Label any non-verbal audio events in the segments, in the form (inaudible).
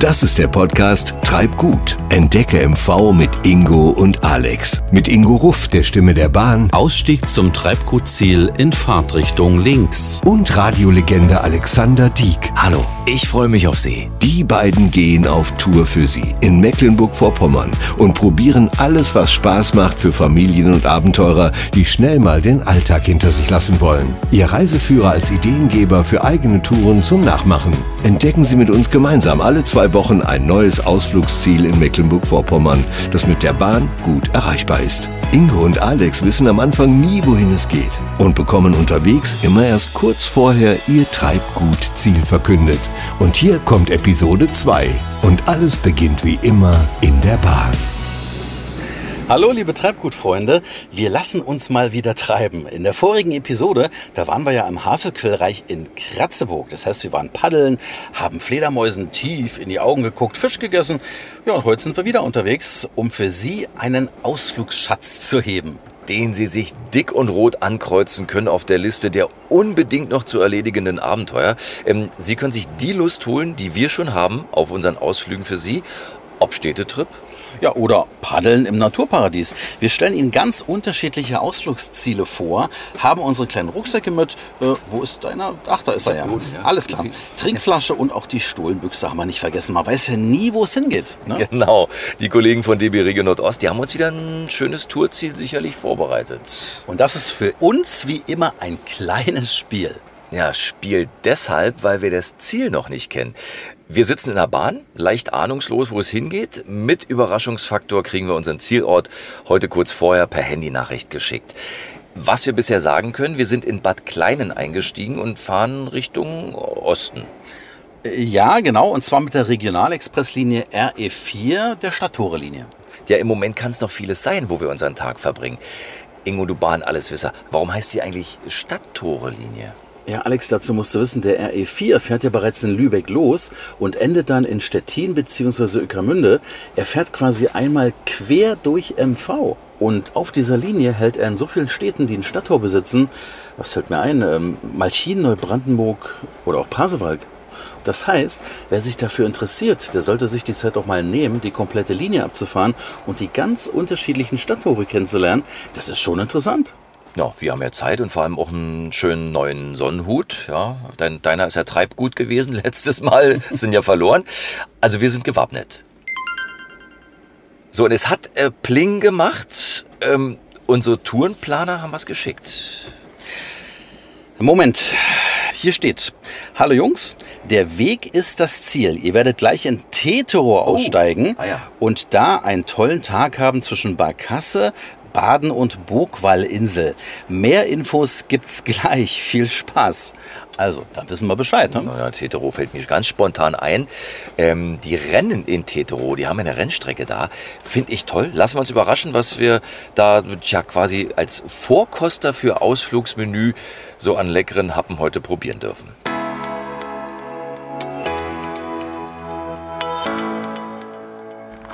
Das ist der Podcast Treib gut. Entdecke MV mit Ingo und Alex. Mit Ingo Ruff, der Stimme der Bahn. Ausstieg zum Treibgutziel in Fahrtrichtung links. Und Radiolegende Alexander Dieck. Hallo, ich freue mich auf Sie. Die beiden gehen auf Tour für Sie in Mecklenburg-Vorpommern und probieren alles, was Spaß macht für Familien und Abenteurer, die schnell mal den Alltag hinter sich lassen wollen. Ihr Reiseführer als Ideengeber für eigene Touren zum Nachmachen. Entdecken Sie mit uns gemeinsam alle zwei Wochen ein neues Ausflugsziel in Mecklenburg-Vorpommern, das mit der Bahn gut erreichbar ist. Ingo und Alex wissen am Anfang nie, wohin es geht und bekommen unterwegs immer erst kurz vorher ihr Treibgut-Ziel verkündet. Und hier kommt Episode 2 und alles beginnt wie immer in der Bahn. Hallo liebe Treibgutfreunde, wir lassen uns mal wieder treiben. In der vorigen Episode, da waren wir ja im Havelquellreich in Kratzeburg. Das heißt, wir waren paddeln, haben Fledermäusen tief in die Augen geguckt, Fisch gegessen. Ja, und heute sind wir wieder unterwegs, um für Sie einen Ausflugsschatz zu heben den Sie sich dick und rot ankreuzen können auf der Liste der unbedingt noch zu erledigenden Abenteuer. Ähm, Sie können sich die Lust holen, die wir schon haben auf unseren Ausflügen für Sie. Ob Städtetrip, ja, oder Paddeln im Naturparadies. Wir stellen Ihnen ganz unterschiedliche Ausflugsziele vor, haben unsere kleinen Rucksäcke mit. Äh, wo ist deiner? Ach, da ist er ja. Alles klar. Trinkflasche und auch die Stohlenbüchse haben wir nicht vergessen. Man weiß ja nie, wo es hingeht. Ne? (laughs) Genau. Die Kollegen von DB Region Nordost, die haben uns wieder ein schönes Tourziel sicherlich vorbereitet. Und das ist für uns wie immer ein kleines Spiel. Ja, Spiel deshalb, weil wir das Ziel noch nicht kennen. Wir sitzen in der Bahn, leicht ahnungslos, wo es hingeht. Mit Überraschungsfaktor kriegen wir unseren Zielort heute kurz vorher per Handynachricht geschickt. Was wir bisher sagen können, wir sind in Bad Kleinen eingestiegen und fahren Richtung Osten. Ja, genau, und zwar mit der Regionalexpresslinie RE4 der Stadttore-Linie. Ja, im Moment kann es noch vieles sein, wo wir unseren Tag verbringen. Ingo, du Bahn-Alleswisser, warum heißt sie eigentlich Stadttore-Linie? Ja, Alex, dazu musst du wissen, der RE4 fährt ja bereits in Lübeck los und endet dann in Stettin bzw. Öckermünde. Er fährt quasi einmal quer durch MV. Und auf dieser Linie hält er in so vielen Städten, die ein Stadttor besitzen, was fällt mir ein, ähm, Malchin, Neubrandenburg oder auch Pasewalk. Das heißt, wer sich dafür interessiert, der sollte sich die Zeit auch mal nehmen, die komplette Linie abzufahren und die ganz unterschiedlichen Stadttore kennenzulernen. Das ist schon interessant. Ja, wir haben ja Zeit und vor allem auch einen schönen neuen Sonnenhut. Ja, dein, deiner ist ja Treibgut gewesen (laughs) letztes Mal, sind ja verloren. Also wir sind gewappnet. So, und es hat äh, Pling gemacht. Ähm, unsere Tourenplaner haben was geschickt. Moment, hier steht, hallo Jungs, der Weg ist das Ziel. Ihr werdet gleich in Tetero oh. aussteigen ah, ja. und da einen tollen Tag haben zwischen Barkasse, Baden- und Burgwallinsel. Mehr Infos gibt's (laughs) gleich. Viel Spaß. Also, da wissen wir Bescheid. Ne? Ja, Tetero fällt mir ganz spontan ein. Ähm, die Rennen in Tetero, die haben eine Rennstrecke da. Finde ich toll. Lassen wir uns überraschen, was wir da ja quasi als Vorkoster für Ausflugsmenü so an leckeren Happen heute probieren dürfen.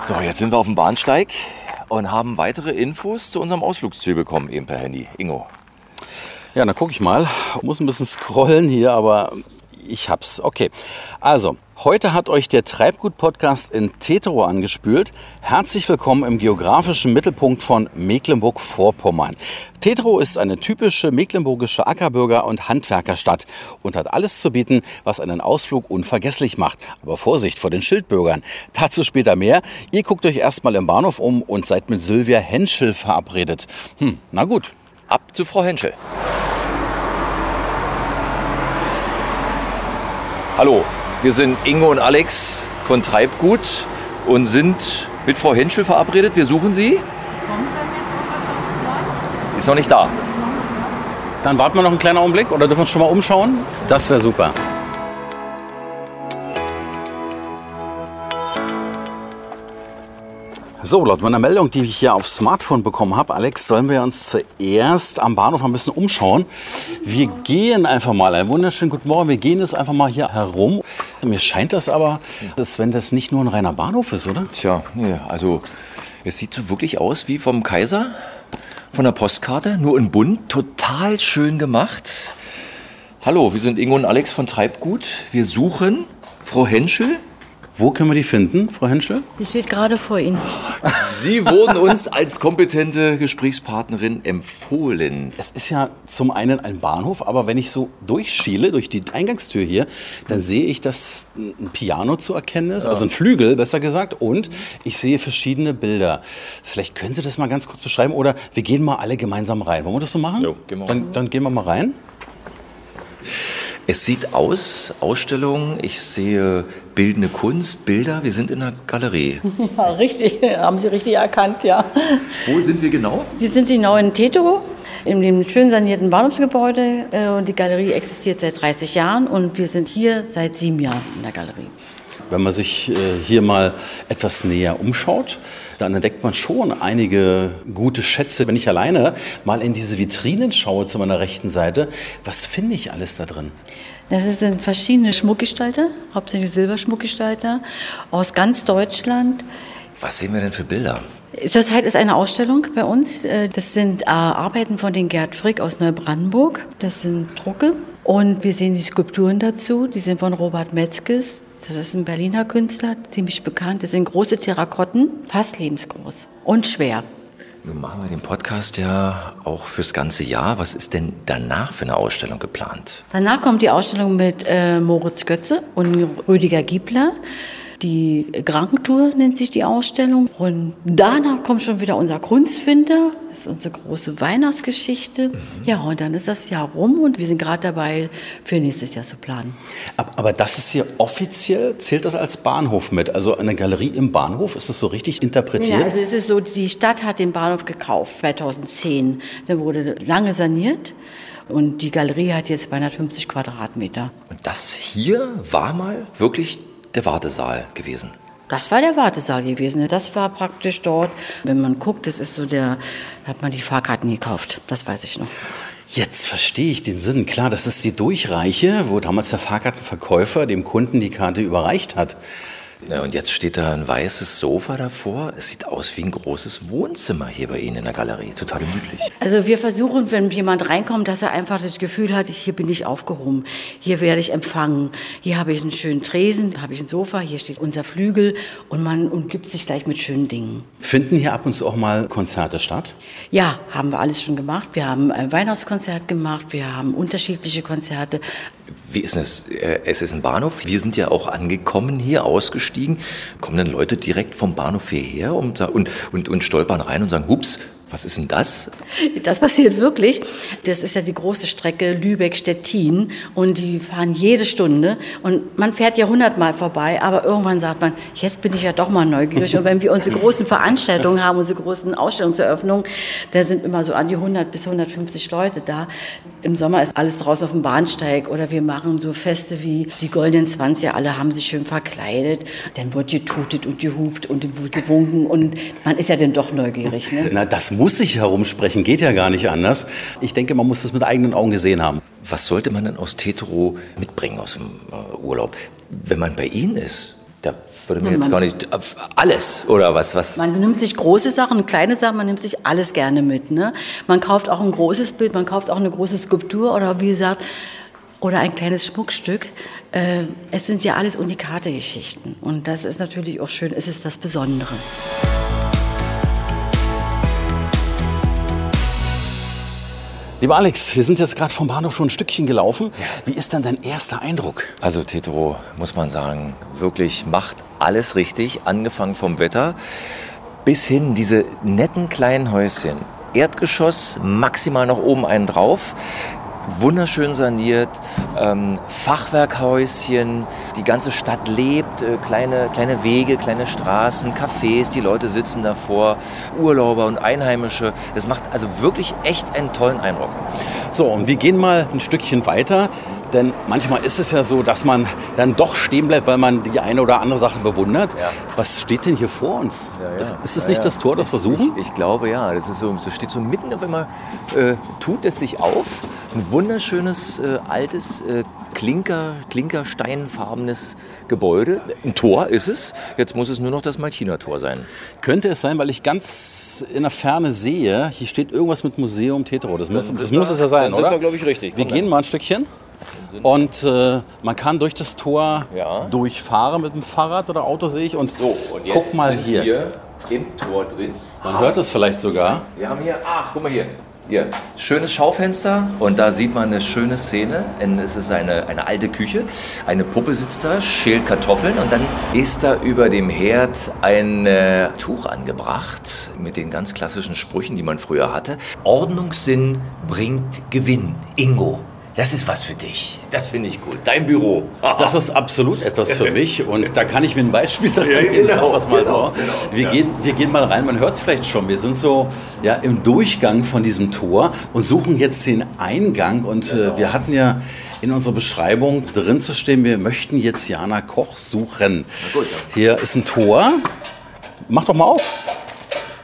So, jetzt sind wir auf dem Bahnsteig und haben weitere Infos zu unserem Ausflugsziel bekommen, eben per Handy. Ingo. Ja, dann gucke ich mal. Ich muss ein bisschen scrollen hier, aber ich hab's. Okay. Also, heute hat euch der Treibgut-Podcast in Tetero angespült. Herzlich willkommen im geografischen Mittelpunkt von Mecklenburg-Vorpommern. Tetero ist eine typische mecklenburgische Ackerbürger- und Handwerkerstadt und hat alles zu bieten, was einen Ausflug unvergesslich macht. Aber Vorsicht vor den Schildbürgern. Dazu später mehr. Ihr guckt euch erstmal im Bahnhof um und seid mit Sylvia Henschel verabredet. Hm, na gut. Ab zu Frau Henschel. Hallo, wir sind Ingo und Alex von Treibgut und sind mit Frau Henschel verabredet. Wir suchen Sie. Ist noch nicht da. Dann warten wir noch einen kleinen Augenblick oder dürfen wir uns schon mal umschauen? Das wäre super. So, laut meiner Meldung, die ich hier aufs Smartphone bekommen habe, Alex, sollen wir uns zuerst am Bahnhof ein bisschen umschauen. Wir gehen einfach mal, einen wunderschönen guten Morgen, wir gehen jetzt einfach mal hier herum. Mir scheint das aber, dass wenn das nicht nur ein reiner Bahnhof ist, oder? Tja, nee, also es sieht so wirklich aus wie vom Kaiser, von der Postkarte, nur in bunt, total schön gemacht. Hallo, wir sind Ingo und Alex von Treibgut. Wir suchen Frau Henschel. Wo können wir die finden, Frau Henschel? Die steht gerade vor Ihnen. Sie wurden uns als kompetente Gesprächspartnerin empfohlen. Es ist ja zum einen ein Bahnhof, aber wenn ich so durchschiele, durch die Eingangstür hier, dann sehe ich, dass ein Piano zu erkennen ist, also ein Flügel, besser gesagt, und ich sehe verschiedene Bilder. Vielleicht können Sie das mal ganz kurz beschreiben oder wir gehen mal alle gemeinsam rein. Wollen wir das so machen? Jo, gehen wir dann, dann gehen wir mal rein. Es sieht aus, Ausstellung, ich sehe bildende Kunst, Bilder, wir sind in einer Galerie. (laughs) Ja, richtig, haben Sie richtig erkannt, ja. Wo sind wir genau? Sie sind genau in Tetero, in dem schön sanierten Bahnhofsgebäude. äh, Und die Galerie existiert seit 30 Jahren und wir sind hier seit sieben Jahren in der Galerie. Wenn man sich äh, hier mal etwas näher umschaut, dann entdeckt man schon einige gute Schätze. Wenn ich alleine mal in diese Vitrinen schaue zu meiner rechten Seite, was finde ich alles da drin? Das sind verschiedene Schmuckgestalter, hauptsächlich Silberschmuckgestalter aus ganz Deutschland. Was sehen wir denn für Bilder? Zurzeit ist eine Ausstellung bei uns. Äh, Das sind äh, Arbeiten von den Gerd Frick aus Neubrandenburg. Das sind Drucke. Und wir sehen die Skulpturen dazu. Die sind von Robert Metzges. Das ist ein Berliner Künstler, ziemlich bekannt. Das sind große Terrakotten, fast lebensgroß und schwer. Nun machen wir den Podcast ja auch fürs ganze Jahr. Was ist denn danach für eine Ausstellung geplant? Danach kommt die Ausstellung mit äh, Moritz Götze und Rüdiger Giebler. Die Krankentour nennt sich die Ausstellung. Und danach kommt schon wieder unser Kunstwinter. Das ist unsere große Weihnachtsgeschichte. Ja, und dann ist das Jahr rum und wir sind gerade dabei, für nächstes Jahr zu planen. Ab- Aber das ist hier offiziell, zählt das als Bahnhof mit? Also eine Galerie im Bahnhof, ist das so richtig interpretiert? Ja, also es ist so, die Stadt hat den Bahnhof gekauft 2010. Dann wurde lange saniert und die Galerie hat jetzt 250 Quadratmeter. Und das hier war mal wirklich der Wartesaal gewesen. Das war der Wartesaal gewesen. Das war praktisch dort. Wenn man guckt, das ist so der, da hat man die Fahrkarten gekauft. Das weiß ich noch. Jetzt verstehe ich den Sinn. Klar, das ist die Durchreiche, wo damals der Fahrkartenverkäufer dem Kunden die Karte überreicht hat. Ja, und jetzt steht da ein weißes Sofa davor. Es sieht aus wie ein großes Wohnzimmer hier bei Ihnen in der Galerie. Total gemütlich. Also wir versuchen, wenn jemand reinkommt, dass er einfach das Gefühl hat, hier bin ich aufgehoben, hier werde ich empfangen, hier habe ich einen schönen Tresen, hier habe ich ein Sofa, hier steht unser Flügel und man umgibt sich gleich mit schönen Dingen. Finden hier ab und zu auch mal Konzerte statt? Ja, haben wir alles schon gemacht. Wir haben ein Weihnachtskonzert gemacht, wir haben unterschiedliche Konzerte. Wie ist es? Äh, Es ist ein Bahnhof. Wir sind ja auch angekommen hier, ausgestiegen. Kommen dann Leute direkt vom Bahnhof hierher und, und, und, und stolpern rein und sagen, hups, was ist denn das? Das passiert wirklich. Das ist ja die große Strecke Lübeck-Stettin und die fahren jede Stunde und man fährt ja hundertmal vorbei, aber irgendwann sagt man, jetzt bin ich ja doch mal neugierig und wenn wir unsere großen Veranstaltungen haben, unsere großen Ausstellungseröffnungen, da sind immer so an die 100 bis 150 Leute da. Im Sommer ist alles draußen auf dem Bahnsteig oder wir machen so Feste wie die Goldenen 20, alle haben sich schön verkleidet, dann wird getutet und gehupt und gewunken und man ist ja dann doch neugierig. Ne? Na, das muss sich herumsprechen, geht ja gar nicht anders. Ich denke, man muss es mit eigenen Augen gesehen haben. Was sollte man denn aus Tetero mitbringen aus dem äh, Urlaub? Wenn man bei Ihnen ist, da würde mir Ja, jetzt man- gar nicht... äh, Alles, oder was? was? Man nimmt sich große Sachen, kleine Sachen, man nimmt sich alles gerne mit. Ne? Man kauft auch ein großes Bild, man kauft auch eine große Skulptur oder wie gesagt, oder ein kleines Schmuckstück. Äh, es sind ja alles Unikate-Geschichten. Und das ist natürlich auch schön, es ist das Besondere. Lieber Alex, wir sind jetzt gerade vom Bahnhof schon ein Stückchen gelaufen. Wie ist denn dein erster Eindruck? Also Tetero, muss man sagen, wirklich macht alles richtig, angefangen vom Wetter bis hin diese netten kleinen Häuschen. Erdgeschoss, maximal noch oben einen drauf. Wunderschön saniert, ähm, Fachwerkhäuschen, die ganze Stadt lebt, äh, kleine, kleine Wege, kleine Straßen, Cafés, die Leute sitzen davor, Urlauber und Einheimische. Das macht also wirklich echt einen tollen Eindruck. So, und wir gehen mal ein Stückchen weiter, denn manchmal ist es ja so, dass man dann doch stehen bleibt, weil man die eine oder andere Sache bewundert. Ja. Was steht denn hier vor uns? Das, ist es Ja, nicht ja. das Tor, das wir suchen? Ich, ich glaube ja. Das ist so, so steht so mitten auf einmal, äh, tut es sich auf. Ein wunderschönes, äh, altes, äh, Klinker, Klinkersteinfarbenes Gebäude. Ein Tor ist es. Jetzt muss es nur noch das Maltiner-Tor sein. Könnte es sein, weil ich ganz in der Ferne sehe, hier steht irgendwas mit Museum Tetero. Das muss, Dann das sind muss es ja sein, dann sind oder? wir, glaub ich, richtig. Wir Komm gehen her. mal ein Stückchen. Und äh, man kann durch das Tor Ja. durchfahren mit dem Fahrrad oder Auto, sehe ich. Und, So, und guck mal hier. wir im Tor drin. Man hört es vielleicht sogar. Wir haben hier, ach, guck mal hier. Hier, schönes Schaufenster und da sieht man eine schöne Szene. Es ist eine, eine alte Küche. Eine Puppe sitzt da, schält Kartoffeln und dann ist da über dem Herd ein äh, Tuch angebracht mit den ganz klassischen Sprüchen, die man früher hatte. Ordnungssinn bringt Gewinn. Ingo, das ist was für dich. Das finde ich gut. Dein Büro. (laughs) Das ist absolut etwas für mich und da kann ich mir ein Beispiel dran Ja, (laughs) geben, genau, mal genau, so. genau, wir, ja. gehen, wir gehen mal rein, man hört es vielleicht schon, wir sind so ja, im Durchgang von diesem Tor und suchen jetzt den Eingang und Genau. äh, wir hatten ja in unserer Beschreibung drin zu stehen, wir möchten jetzt Jana Koch suchen. gut, Hier ist ein Tor, mach doch mal auf.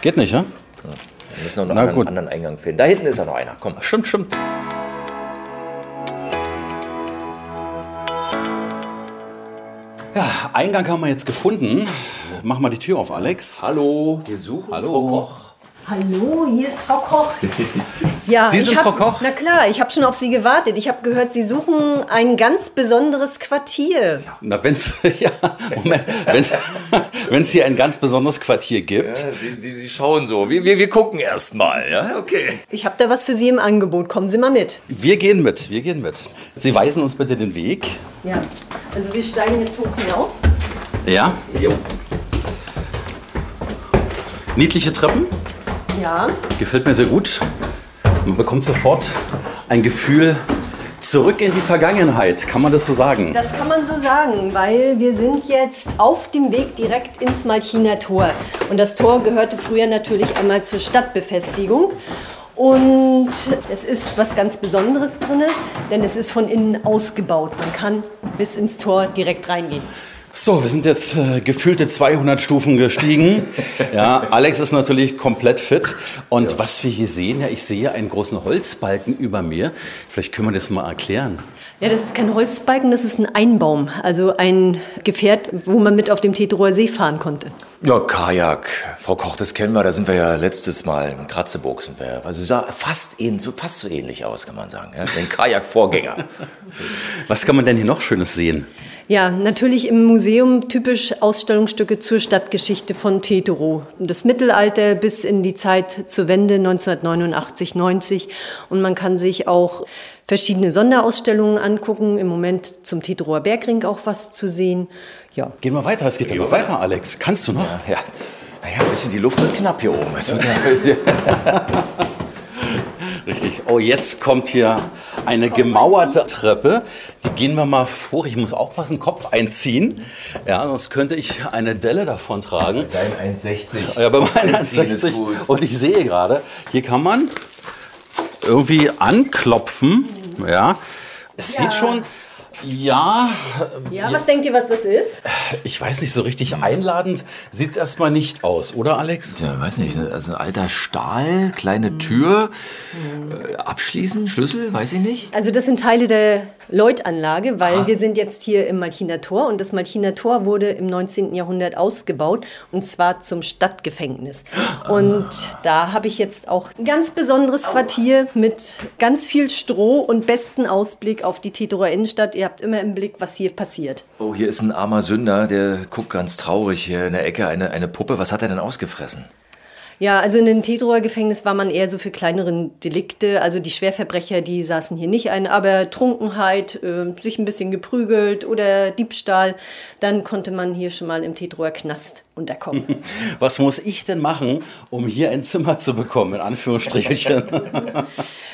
Geht nicht, ja? Wir müssen noch einen anderen Eingang finden. Da hinten ist ja noch einer. Komm. Stimmt, stimmt. Ja, Eingang haben wir jetzt gefunden. Mach mal die Tür auf, Alex. Hallo, wir suchen Hallo. Frau Koch. Hallo, hier ist Frau Koch. (laughs) Ja, Sie ich sind hab, Frau Koch? Na klar, ich habe schon auf Sie gewartet. Ich habe gehört, Sie suchen ein ganz besonderes Quartier. Na, wenn's, (laughs) ja, Moment, wenn (laughs) es hier ein ganz besonderes Quartier gibt. Sie, Sie, Sie schauen so. Wir, wir, wir gucken erst mal. Ja, okay. Ich habe da was für Sie im Angebot. Kommen Sie mal mit. Wir gehen mit, wir gehen mit. Sie weisen uns bitte den Weg. Ja, also wir steigen jetzt hoch hinaus. Ja, Jo. niedliche Treppen. Ja, Gefällt mir sehr gut. Man bekommt sofort ein Gefühl zurück in die Vergangenheit. Kann man das so sagen? das kann man so sagen, weil wir sind jetzt auf dem Weg direkt ins Malchiner Tor. Und das Tor gehörte früher natürlich einmal zur Stadtbefestigung. Und es ist was ganz Besonderes drin, denn es ist von innen ausgebaut. Man kann bis ins Tor direkt reingehen. So, wir sind jetzt äh, gefühlte 200 Stufen gestiegen. (laughs) Ja, Alex ist natürlich komplett fit. Und was wir hier sehen, ja, ich sehe einen großen Holzbalken über mir. Vielleicht können wir das mal erklären. Ja, das ist kein Holzbalken, das ist ein Einbaum. Also ein Gefährt, wo man mit auf dem Teterower See fahren konnte. Ja, Kajak. Frau Koch, das kennen wir. Da sind wir ja letztes Mal in Kratzeburg. Sind wir. Also sah fast, fast so ähnlich aus, kann man sagen. Ja? Den Kajak-Vorgänger. (laughs) Was kann man denn hier noch Schönes sehen? Ja, natürlich im Museum typisch Ausstellungsstücke zur Stadtgeschichte von Teterow. Das Mittelalter bis in die Zeit zur Wende 1989, 90. Und man kann sich auch verschiedene Sonderausstellungen angucken. Im Moment zum Teterower Bergring auch was zu sehen. Ja, Gehen wir weiter, es geht aber weiter, Alex. Kannst du noch? ja. Naja, ein bisschen die Luft wird knapp hier oben. Ja, (laughs) Richtig. Oh, jetzt kommt hier eine gemauerte Treppe. Die gehen wir mal vor. Ich muss aufpassen, Kopf einziehen. Ja, sonst könnte ich eine Delle davon tragen. Dein 1,60. Ja, bei ist 1,60. gut. Und ich sehe gerade, hier kann man irgendwie anklopfen. Ja. Es sieht schon, ja, ja was denkt ihr, was das ist? ich weiß nicht, so richtig einladend sieht es erstmal nicht aus, oder Alex? Ja, weiß nicht, also ein alter Stahl, kleine Tür, äh, abschließen, Schlüssel, weiß ich nicht. Also das sind Teile der Leutanlage, weil wir sind jetzt hier im Malchiner Tor und das Malchiner Tor wurde im 19. Jahrhundert ausgebaut und zwar zum Stadtgefängnis. Und da habe ich jetzt auch ein ganz besonderes Quartier mit ganz viel Stroh und besten Ausblick auf die Teterower Innenstadt. Ihr habt immer im Blick, was hier passiert. Oh, hier ist ein armer Sünder, der guckt ganz traurig hier in der Ecke, eine, eine Puppe. Was hat er denn ausgefressen? Ja, also in den Teterower Gefängnis war man eher so für kleinere Delikte. Also die Schwerverbrecher, die saßen hier nicht ein, aber Trunkenheit, äh, sich ein bisschen geprügelt oder Diebstahl, dann konnte man hier schon mal im Teterower Knast unterkommen. (laughs) Was muss ich denn machen, um hier ein Zimmer zu bekommen, in Anführungsstrichen? (laughs)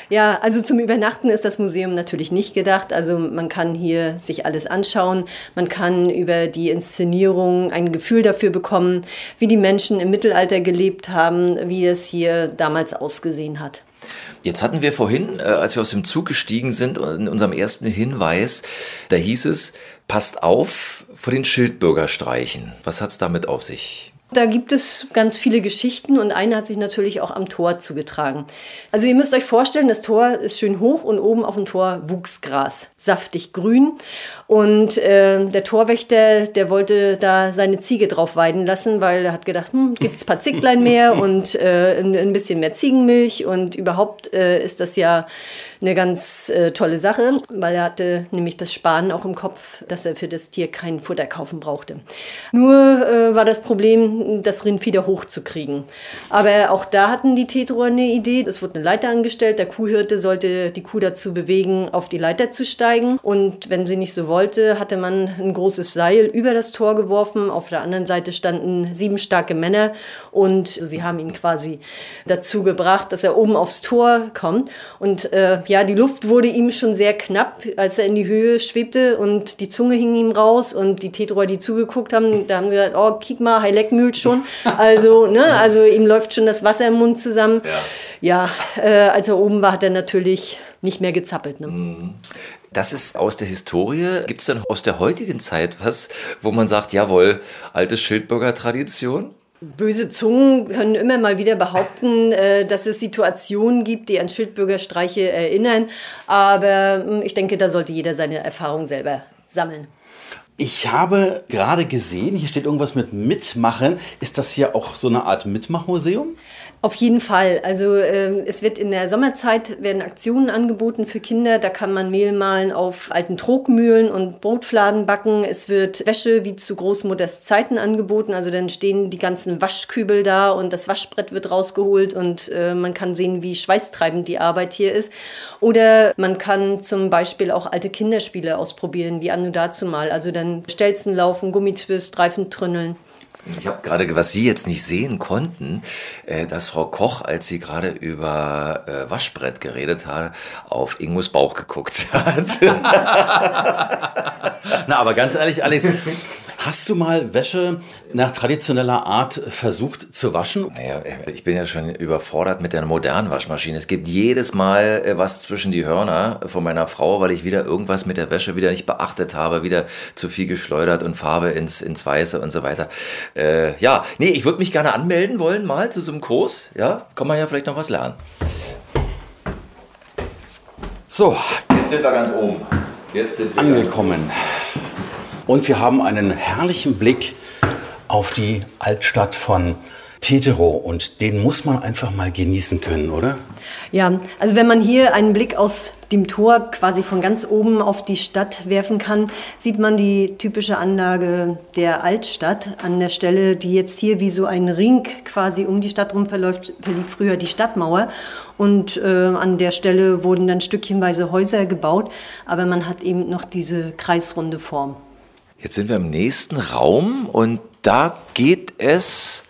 ja, also zum Übernachten ist das Museum natürlich nicht gedacht. Also man kann hier sich alles anschauen. Man kann über die Inszenierung ein Gefühl dafür bekommen, wie die Menschen im Mittelalter gelebt haben, wie es hier damals ausgesehen hat. Jetzt hatten wir vorhin, äh, als wir aus dem Zug gestiegen sind, in unserem ersten Hinweis, da hieß es, passt auf vor den Schildbürgerstreichen. Was hat's damit auf sich? Da gibt es ganz viele Geschichten und eine hat sich natürlich auch am Tor zugetragen. Also ihr müsst euch vorstellen, das Tor ist schön hoch und oben auf dem Tor wuchs Gras, saftig grün. Und äh, der Torwächter, der wollte da seine Ziege drauf weiden lassen, weil er hat gedacht, hm, gibt es ein paar Zicklein mehr (laughs) und äh, ein, ein, bisschen mehr Ziegenmilch und überhaupt äh, ist das ja eine ganz äh, tolle Sache, weil er hatte nämlich das Sparen auch im Kopf, dass er für das Tier kein Futter kaufen brauchte. Nur äh, war das Problem, das Rind wieder hochzukriegen. Aber auch da hatten die Tetroer eine Idee. Es wurde eine Leiter angestellt. Der Kuhhirte sollte die Kuh dazu bewegen, auf die Leiter zu steigen. Und wenn sie nicht so wollte, hatte man ein großes Seil über das Tor geworfen. Auf der anderen Seite standen sieben starke Männer und sie haben ihn quasi dazu gebracht, dass er oben aufs Tor kommt. Und äh, ja, die Luft wurde ihm schon sehr knapp, als er in die Höhe schwebte und die Zunge hing ihm raus und die Tetroer, die zugeguckt haben, da haben sie gesagt, oh, kick mal, Heilek mühlt schon. Also, ne, also ihm läuft schon das Wasser im Mund zusammen. Ja, ja äh, als er oben war, hat er natürlich nicht mehr gezappelt. Ne? Mhm. Das ist aus der Historie. Gibt es dann aus der heutigen Zeit was, wo man sagt, jawohl, alte Schildbürger Tradition? Böse Zungen können immer mal wieder behaupten, äh, dass es Situationen gibt, die an Schildbürgerstreiche erinnern. Aber hm, ich denke, da sollte jeder seine Erfahrung selber sammeln. Ich habe gerade gesehen, hier steht irgendwas mit Mitmachen. Ist das hier auch so eine Art Mitmachmuseum? Auf jeden Fall. Also äh, es wird in der Sommerzeit werden Aktionen angeboten für Kinder. Da kann man Mehl mahlen auf alten Trogmühlen und Brotfladen backen. Es wird Wäsche wie zu Großmutters Zeiten angeboten. Also dann stehen die ganzen Waschkübel da und das Waschbrett wird rausgeholt und äh, man kann sehen, wie schweißtreibend die Arbeit hier ist. Oder man kann zum Beispiel auch alte Kinderspiele ausprobieren, wie Anno dazu mal. Also dann Stelzen laufen, Gummitwist, Reifentrünneln. Ich habe gerade, was Sie jetzt nicht sehen konnten, äh, dass Frau Koch, als sie gerade über äh, Waschbrett geredet hat, auf Ingos Bauch geguckt hat. (laughs) Na, aber ganz ehrlich, Alex, Hast du mal Wäsche nach traditioneller Art versucht zu waschen? Naja, ich bin ja schon überfordert mit der modernen Waschmaschine. Es gibt jedes Mal äh, was zwischen die Hörner von meiner Frau, weil ich wieder irgendwas mit der Wäsche wieder nicht beachtet habe, wieder zu viel geschleudert und Farbe ins, ins Weiße und so weiter. Äh, ja, nee, ich würde mich gerne anmelden wollen mal zu so einem Kurs. Ja, kann man ja vielleicht noch was lernen. So, jetzt sind wir ganz oben. Jetzt sind wir angekommen. Und wir haben einen herrlichen Blick auf die Altstadt von Tetero und den muss man einfach mal genießen können, oder? Ja, also wenn man hier einen Blick aus dem Tor quasi von ganz oben auf die Stadt werfen kann, sieht man die typische Anlage der Altstadt. An der Stelle, die jetzt hier wie so ein Ring quasi um die Stadt rum verläuft, verlief früher die Stadtmauer. Und äh, an der Stelle wurden dann stückchenweise Häuser gebaut, aber man hat eben noch diese kreisrunde Form. Jetzt sind wir im nächsten Raum und da geht es,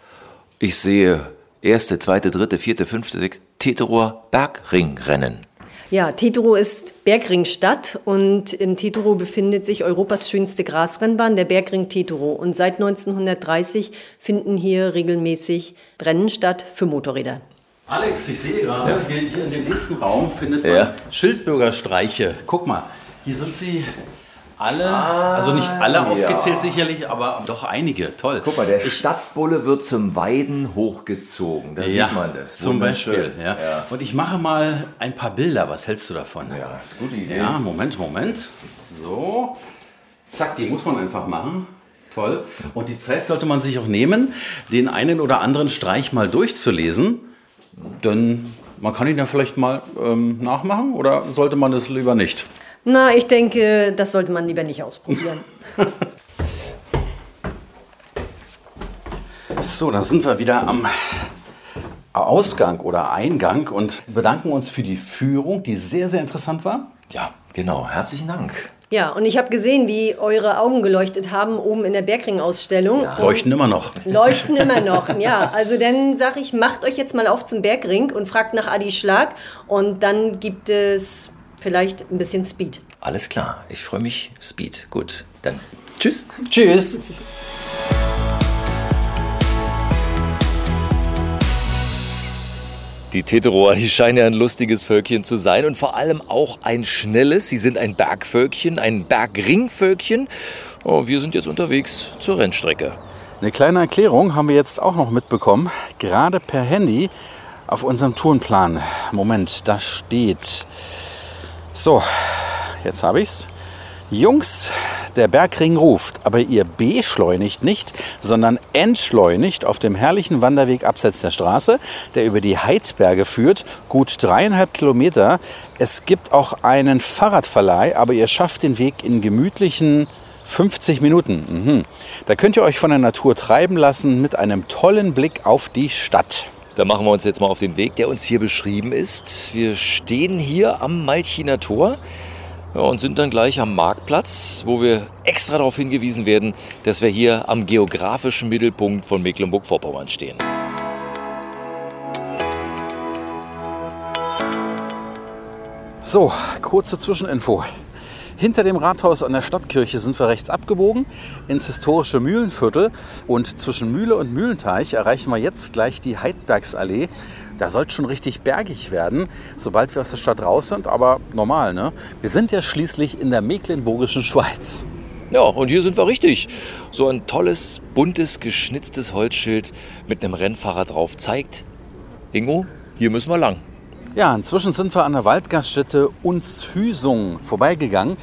ich sehe, erste, zweite, dritte, vierte, fünfte, sechste, Teterower Bergringrennen. Ja, Tetero ist Bergringstadt und in Tetero befindet sich Europas schönste Grasrennbahn, der Bergring Tetero. Und seit 1930 finden hier regelmäßig Rennen statt für Motorräder. Alex, ich sehe gerade, ja. hier, hier, in dem nächsten Raum findet man ja. Schildbürgerstreiche. Guck mal, hier sind sie alle, ah, also nicht alle aufgezählt ja. sicherlich, aber doch einige. Toll. Guck mal, der ich, Stadtbulle wird zum Weiden hochgezogen. Da ja, sieht man das. Zum Beispiel. Ja. ja. Und ich mache mal ein paar Bilder. Was hältst du davon? Ja, ist eine gute Idee. Ja, Moment, Moment. So. Zack, die muss man einfach machen. Toll. Und die Zeit sollte man sich auch nehmen, den einen oder anderen Streich mal durchzulesen. Denn man kann ihn ja vielleicht mal ähm, nachmachen oder sollte man das lieber nicht? Na, ich denke, das sollte man lieber nicht ausprobieren. (laughs) so, dann sind wir wieder am Ausgang oder Eingang und bedanken uns für die Führung, die sehr, sehr interessant war. Ja, genau. Herzlichen Dank. Ja, und ich habe gesehen, wie eure Augen geleuchtet haben oben in der Bergring-Ausstellung. Ja. Leuchten immer noch. Leuchten immer (laughs) noch, ja. Also dann sage ich, macht euch jetzt mal auf zum Bergring und fragt nach Adi Schlag. Und dann gibt es vielleicht ein bisschen Speed. Alles klar, ich freue mich. Speed. Gut, dann tschüss. Tschüss. Die Teteroa, die scheinen ja ein lustiges Völkchen zu sein und vor allem auch ein schnelles. Sie sind ein Bergvölkchen, ein Bergringvölkchen. Oh, wir sind jetzt unterwegs zur Rennstrecke. Eine kleine Erklärung haben wir jetzt auch noch mitbekommen, gerade per Handy auf unserem Tourenplan. Moment, da steht. So, jetzt habe ich's. Jungs, der Bergring ruft, aber ihr beschleunigt nicht, sondern entschleunigt auf dem herrlichen Wanderweg abseits der Straße, der über die Heidberge führt, gut dreieinhalb Kilometer. Es gibt auch einen Fahrradverleih, aber ihr schafft den Weg in gemütlichen 50 Minuten. Mhm. Da könnt ihr euch von der Natur treiben lassen mit einem tollen Blick auf die Stadt. Da machen wir uns jetzt mal auf den Weg, der uns hier beschrieben ist. Wir stehen hier am Malchiner Tor und sind dann gleich am Marktplatz, wo wir extra darauf hingewiesen werden, dass wir hier am geografischen Mittelpunkt von Mecklenburg-Vorpommern stehen. So, kurze Zwischeninfo. Hinter dem Rathaus an der Stadtkirche sind wir rechts abgebogen ins historische Mühlenviertel und zwischen Mühle und Mühlenteich erreichen wir jetzt gleich die Heidbergsallee. Da soll es schon richtig bergig werden, sobald wir aus der Stadt raus sind, aber normal, ne? Wir sind ja schließlich in der mecklenburgischen Schweiz. Ja, und hier sind wir richtig. So ein tolles, buntes, geschnitztes Holzschild mit einem Rennfahrer drauf zeigt, Ingo, hier müssen wir lang. Ja, inzwischen sind wir an der Waldgaststätte Unshüsung vorbeigegangen,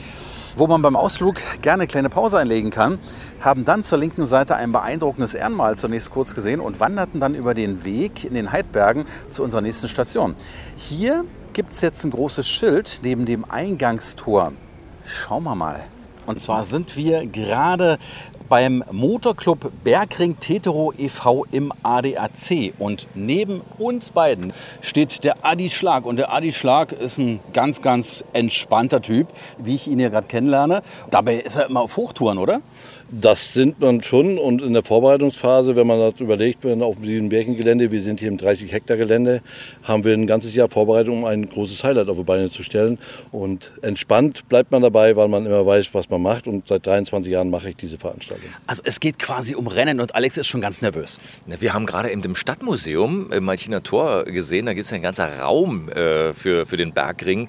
wo man beim Ausflug gerne eine kleine Pause einlegen kann, haben dann zur linken Seite ein beeindruckendes Ehrenmal zunächst kurz gesehen und wanderten dann über den Weg in den Heidbergen zu unserer nächsten Station. Hier gibt es jetzt ein großes Schild neben dem Eingangstor. Schauen wir mal. Und zwar sind wir gerade beim Motorclub Bergring Tetero e.V. im ADAC. Und neben uns beiden steht der Adi Schlag. Und der Adi Schlag ist ein ganz, ganz entspannter Typ, wie ich ihn hier gerade kennenlerne. Dabei ist er immer auf Hochtouren, oder? Das sind man schon und in der Vorbereitungsphase, wenn man das überlegt, wenn auf diesem Bergengelände, wir sind hier im 30 Hektar Gelände, haben wir ein ganzes Jahr vorbereitet, um ein großes Highlight auf die Beine zu stellen. Und entspannt bleibt man dabei, weil man immer weiß, was man macht. Und seit 23 Jahren mache ich diese Veranstaltung. Also es geht quasi um Rennen und Alex ist schon ganz nervös. Wir haben gerade eben im Stadtmuseum im Malchiner Tor gesehen, da gibt es ein ganzer Raum äh, für, für den Bergring.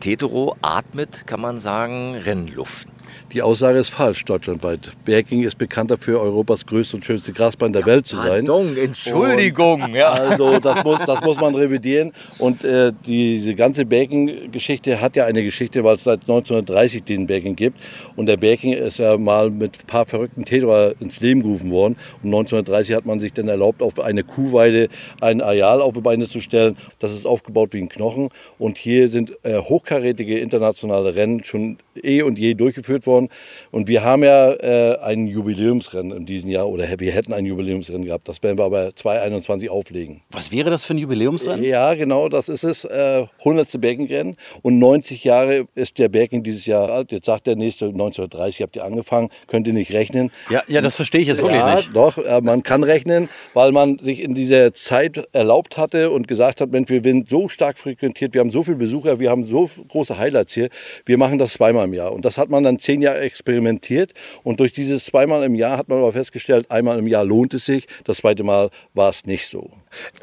Tetero atmet, kann man sagen, Rennluft. Die Aussage ist falsch deutschlandweit. Berging ist bekannt dafür, Europas größte und schönste Grasbahn der Welt zu sein. Pardon, Entschuldigung. Und ja. Also das muss, das muss man revidieren. Und äh, die, diese ganze Berging-Geschichte hat ja eine Geschichte, weil es seit 1930 den Berging gibt. Und der Berging ist ja mal mit ein paar verrückten Täter ins Leben gerufen worden. Und 1930 hat man sich dann erlaubt, auf eine Kuhweide ein Areal auf die Beine zu stellen. Das ist aufgebaut wie ein Knochen. Und hier sind äh, hochkarätige internationale Rennen schon eh und je durchgeführt worden. Und wir haben ja äh, ein Jubiläumsrennen in diesem Jahr oder wir hätten ein Jubiläumsrennen gehabt. Das werden wir aber 2021 auflegen. Was wäre das für ein Jubiläumsrennen? Ja, genau, das ist es. Äh, 100. Bergenrennen und 90 Jahre ist der Bergen dieses Jahr alt. Jetzt sagt der nächste 1930 habt ihr angefangen, könnt ihr nicht rechnen. Ja, ja das verstehe ich jetzt wirklich ja, nicht. Doch, äh, man kann rechnen, weil man sich in dieser Zeit erlaubt hatte und gesagt hat, Mensch, wir sind so stark frequentiert, wir haben so viele Besucher, wir haben so große Highlights hier, wir machen das zweimal im Jahr. Und das hat man dann zehn Jahre experimentiert. Und durch dieses zweimal im Jahr hat man aber festgestellt, einmal im Jahr lohnt es sich, das zweite Mal war es nicht so.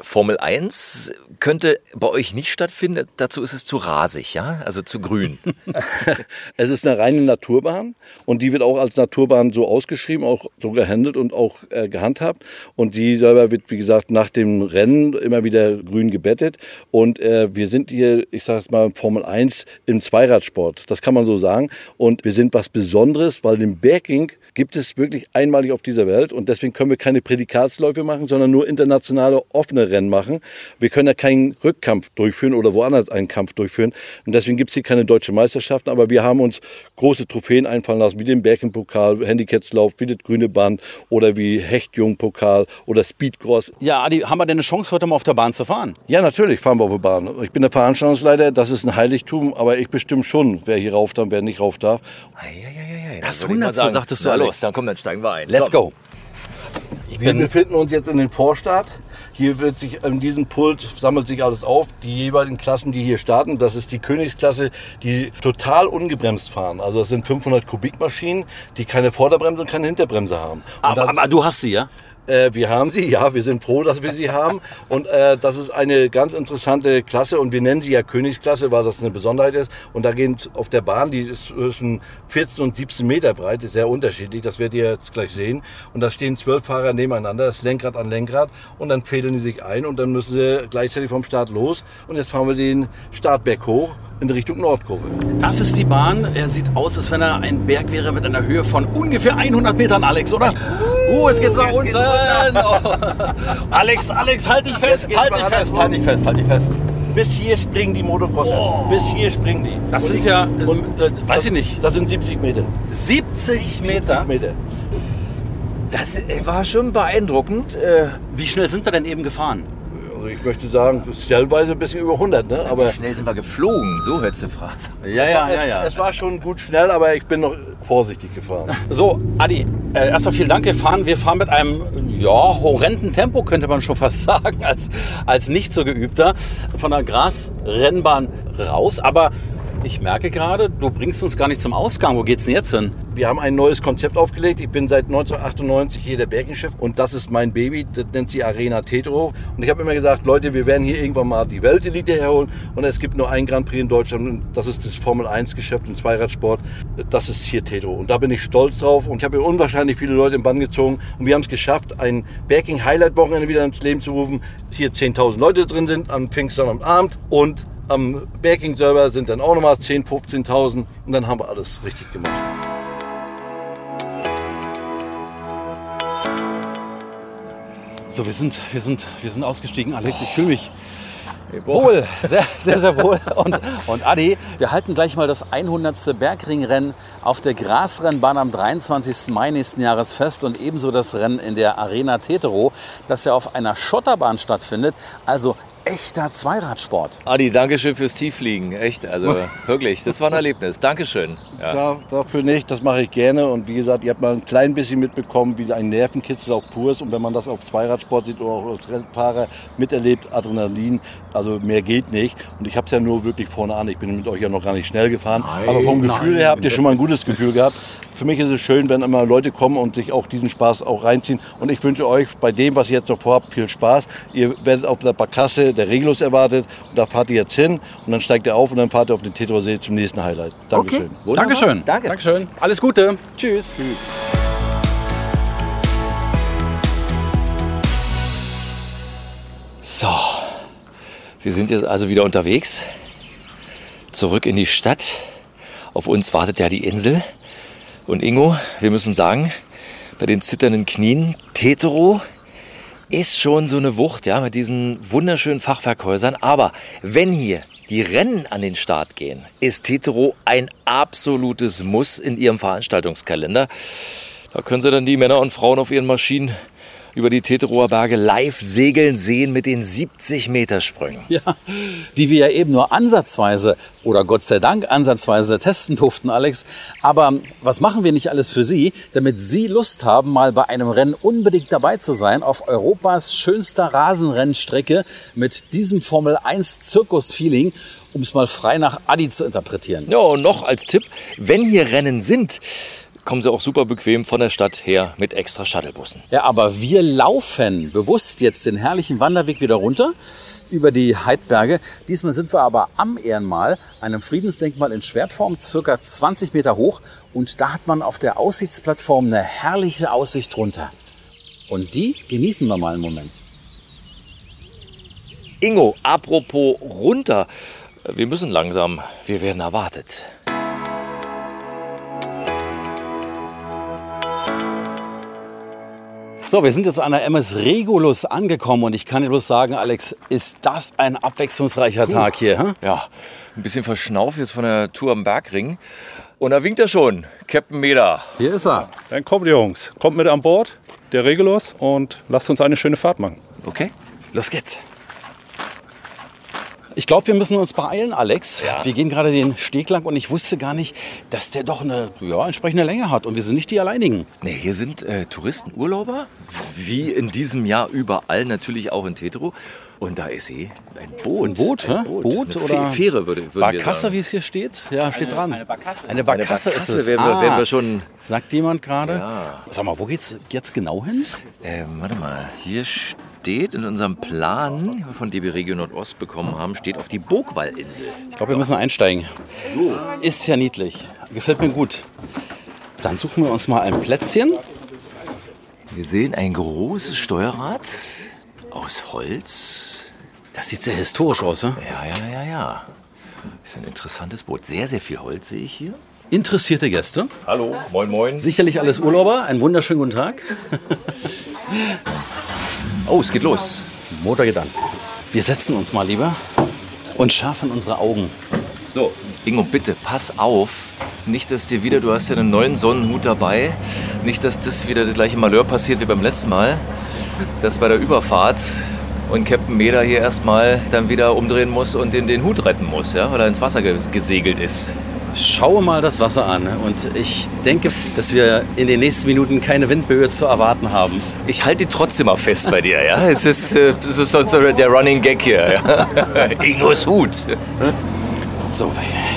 Formel 1 könnte bei euch nicht stattfinden, dazu ist es zu rasig, ja? Also zu grün. (laughs) es ist eine reine Naturbahn und die wird auch als Naturbahn so ausgeschrieben, auch so gehandelt und auch äh, gehandhabt. Und die selber wird, wie gesagt, nach dem Rennen immer wieder grün gebettet. Und äh, wir sind hier, ich sage mal, Formel 1 im Zweiradsport. Das kann man so sagen. Und wir sind was Besonderes, weil den Berging gibt es wirklich einmalig auf dieser Welt und deswegen können wir keine Prädikatsläufe machen, sondern nur internationale offene Rennen machen. Wir können ja keinen Rückkampf durchführen oder woanders einen Kampf durchführen und deswegen gibt es hier keine deutsche Meisterschaften, aber wir haben uns große Trophäen einfallen lassen, wie den Bergenpokal, Handicapslauf, wie das Grüne Band oder wie Hechtjungpokal oder Speedcross. Ja, Adi, haben wir denn eine Chance, heute mal auf der Bahn zu fahren? Ja, natürlich fahren wir auf der Bahn. Ich bin der Veranstaltungsleiter, das ist ein Heiligtum, aber ich bestimme schon, wer hier rauf darf, wer nicht rauf darf. Ei, ei, ei, Das Hundertste sagtest du, Na Alex. los, dann komm, dann steigen wir ein. Let's Komm. go. Wir befinden uns jetzt in den Vorstadt. Hier wird sich in diesem Pult sammelt sich alles auf. Die jeweiligen Klassen, die hier starten, das ist die Königsklasse, die total ungebremst fahren. Also das sind 500 Kubikmaschinen, die keine Vorderbremse und keine Hinterbremse haben. Aber, aber du hast sie, ja? Äh, wir haben sie, ja, wir sind froh, dass wir sie haben. Und äh, das ist eine ganz interessante Klasse und wir nennen sie ja Königsklasse, weil das eine Besonderheit ist. Und da gehen auf der Bahn, die ist zwischen 14 und 17 Meter breit, ist sehr unterschiedlich, das werdet ihr jetzt gleich sehen. Und da stehen zwölf Fahrer nebeneinander, das Lenkrad an Lenkrad und dann fädeln die sich ein und dann müssen sie gleichzeitig vom Start los. Und jetzt fahren wir den Startberg hoch in Richtung Nordkurve. Das ist die Bahn. Er sieht aus, als wenn er ein Berg wäre mit einer Höhe von ungefähr 100 Metern, Alex, oder? Oh, jetzt geht's nach unten. Oh. (laughs) Alex, Alex, halt dich fest, geht's halt dich fest, halt dich fest, halt dich fest. Bis hier springen die Motocrosser. Bis hier springen die. Das Und sind ja, und, äh, weiß ich nicht, Das sind 70 Meter. 70 Meter. 70 Meter. Das äh, war schon beeindruckend. Äh, Wie schnell sind wir denn eben gefahren? Also ich möchte sagen, stellenweise ein bisschen über 100, ne? Aber Wie schnell sind wir geflogen? So hättest du gefragt. Ja, ja, es, ja, ja. es war schon gut schnell, aber ich bin noch vorsichtig gefahren. (laughs) So, Adi, äh, erstmal vielen Dank. Wir fahren, wir fahren mit einem ja, horrenden Tempo, könnte man schon fast (laughs) sagen, als, als nicht so geübter, von der Grasrennbahn raus. Aber ich merke gerade, du bringst uns gar nicht zum Ausgang. Wo geht's denn jetzt hin? Wir haben ein neues Konzept aufgelegt. Ich bin seit 1998 hier der Bergenschiff und das ist mein Baby. Das nennt sie Arena Tetro. Und ich habe immer gesagt, Leute, wir werden hier irgendwann mal die Weltelite herholen. Und es gibt nur ein Grand Prix in Deutschland und das ist das Formel 1 Geschäft im Zweiradsport. Das ist hier Tetro. Und da bin ich stolz drauf. Und ich habe unwahrscheinlich viele Leute im Bann gezogen. Und wir haben es geschafft, ein Berking Highlight Wochenende wieder ins Leben zu rufen. Hier 10.000 Leute drin sind am Pfingstern am Abend und am Berking selber sind dann auch nochmal 10.000, 15.000 und dann haben wir alles richtig gemacht. So, wir sind, wir sind, wir sind ausgestiegen, Alex. Ich fühle mich wohl, sehr, sehr, sehr wohl. Und, und Adi, wir halten gleich mal das 100. Bergringrennen auf der Grasrennbahn am 23. Mai nächsten Jahres fest und ebenso das Rennen in der Arena Tetero, das ja auf einer Schotterbahn stattfindet. Also echter Zweiradsport. Adi, Dankeschön fürs Tieffliegen. Echt, also (laughs) wirklich, das war ein Erlebnis. Dankeschön. Ja. Da, dafür nicht, das mache ich gerne. Und wie gesagt, ihr habt mal ein klein bisschen mitbekommen, wie ein Nervenkitzel auch pur ist. Und wenn man das auf Zweiradsport sieht oder auch als Rennfahrer miterlebt, Adrenalin, also mehr geht nicht. Und ich habe es ja nur wirklich vorne an. Ich bin mit euch ja noch gar nicht schnell gefahren. Aber vom Gefühl her habt ihr schon mal ein gutes Gefühl gehabt. Für mich ist es schön, wenn immer Leute kommen und sich auch diesen Spaß auch reinziehen. Und ich wünsche euch bei dem, was ihr jetzt noch vorhabt, viel Spaß. Ihr werdet auf der Barkasse der Regelus erwartet. Und da fahrt ihr jetzt hin. Und dann steigt ihr auf und dann fahrt ihr auf den Tetrow See zum nächsten Highlight. Dankeschön. Wunderbar. Dankeschön. Danke. Dankeschön. Alles Gute. Tschüss. So, wir sind jetzt also wieder unterwegs. Zurück in die Stadt. Auf uns wartet ja die Insel. Und Ingo, wir müssen sagen, bei den zitternden Knien, Tetero ist schon so eine Wucht, ja, mit diesen wunderschönen Fachwerkhäusern. Aber wenn hier die Rennen an den Start gehen, ist Tetero ein absolutes Muss in ihrem Veranstaltungskalender. Da können Sie dann die Männer und Frauen auf ihren Maschinen über die Teterower Berge live segeln sehen mit den 70 Meter Sprüngen. Ja, die wir ja eben nur ansatzweise oder Gott sei Dank ansatzweise testen durften, Alex. Aber was machen wir nicht alles für Sie, damit Sie Lust haben, mal bei einem Rennen unbedingt dabei zu sein auf Europas schönster Rasenrennstrecke mit diesem Formel 1 Zirkus-Feeling, um es mal frei nach Adi zu interpretieren. Ja, und noch als Tipp, wenn hier Rennen sind, kommen Sie auch super bequem von der Stadt her mit extra Shuttlebussen. Ja, aber wir laufen bewusst jetzt den herrlichen Wanderweg wieder runter über die Heidberge. Diesmal sind wir aber am Ehrenmal, einem Friedensdenkmal in Schwertform, circa 20 Meter hoch. Und da hat man auf der Aussichtsplattform eine herrliche Aussicht runter. Und die genießen wir mal einen Moment. Ingo, apropos runter, wir müssen langsam, wir werden erwartet. So, wir sind jetzt an der MS Regulus angekommen und ich kann dir bloß sagen, Alex, ist das ein abwechslungsreicher Tag hier? Hm? Ja, ein bisschen verschnauft jetzt von der Tour am Bergring. Und da winkt er schon, Captain Meder. Hier ist er. Dann kommt Jungs, kommt mit an Bord, der Regulus und lasst uns eine schöne Fahrt machen. Okay. Los geht's. Ich glaube, wir müssen uns beeilen, Alex. Ja. Wir gehen gerade den Steg lang und ich wusste gar nicht, dass der doch eine ja, entsprechende Länge hat. Und wir sind nicht die alleinigen. Nee, hier sind äh, Touristen, Urlauber, wie in diesem Jahr überall, natürlich auch in Tetro. Und da ist sie, ein Boot. Ein Boot? Ein Boot Eine oder- Fäh- Fähre, würde, Barkasse, wie es hier steht? Ja, steht dran. Eine Barkasse. Eine Eine Barkasse, ist Barkasse es. werden wir- werden wir schon- Sagt jemand gerade? Ja. Sag mal, wo geht's jetzt genau hin? Ähm, warte mal, hier steht in unserem Plan, von DB Regio Nordost bekommen haben, steht auf die Burgwallinsel. Ich glaube, wir müssen einsteigen. Ist ja niedlich. Gefällt mir gut. Dann suchen wir uns mal ein Plätzchen. Wir sehen ein großes Steuerrad aus Holz. Das sieht sehr historisch aus, ne? Ja, ja, ja, ja. Ist ein interessantes Boot. Sehr, sehr viel Holz sehe ich hier. Interessierte Gäste. Hallo, moin, moin. Sicherlich alles Urlauber. Einen wunderschönen guten Tag. (laughs) Oh, es geht los. Motor geht an. Wir setzen uns mal lieber und schärfen unsere Augen. So, Ingo, bitte pass auf. Nicht, dass dir wieder, du hast ja einen neuen Sonnenhut dabei, nicht, dass das wieder das gleiche Malheur passiert wie beim letzten Mal. Dass bei der Überfahrt und Captain Meder hier erstmal dann wieder umdrehen muss und den, den Hut retten muss, ja, weil er ins Wasser ge- gesegelt ist. Schaue mal das Wasser an und ich denke, dass wir in den nächsten Minuten keine Windböe zu erwarten haben. Ich halte die trotzdem mal fest bei dir, ja. (laughs) Es ist, äh, es ist sonst so der Running Gag hier. Ja? (laughs) Ingos Hut. So,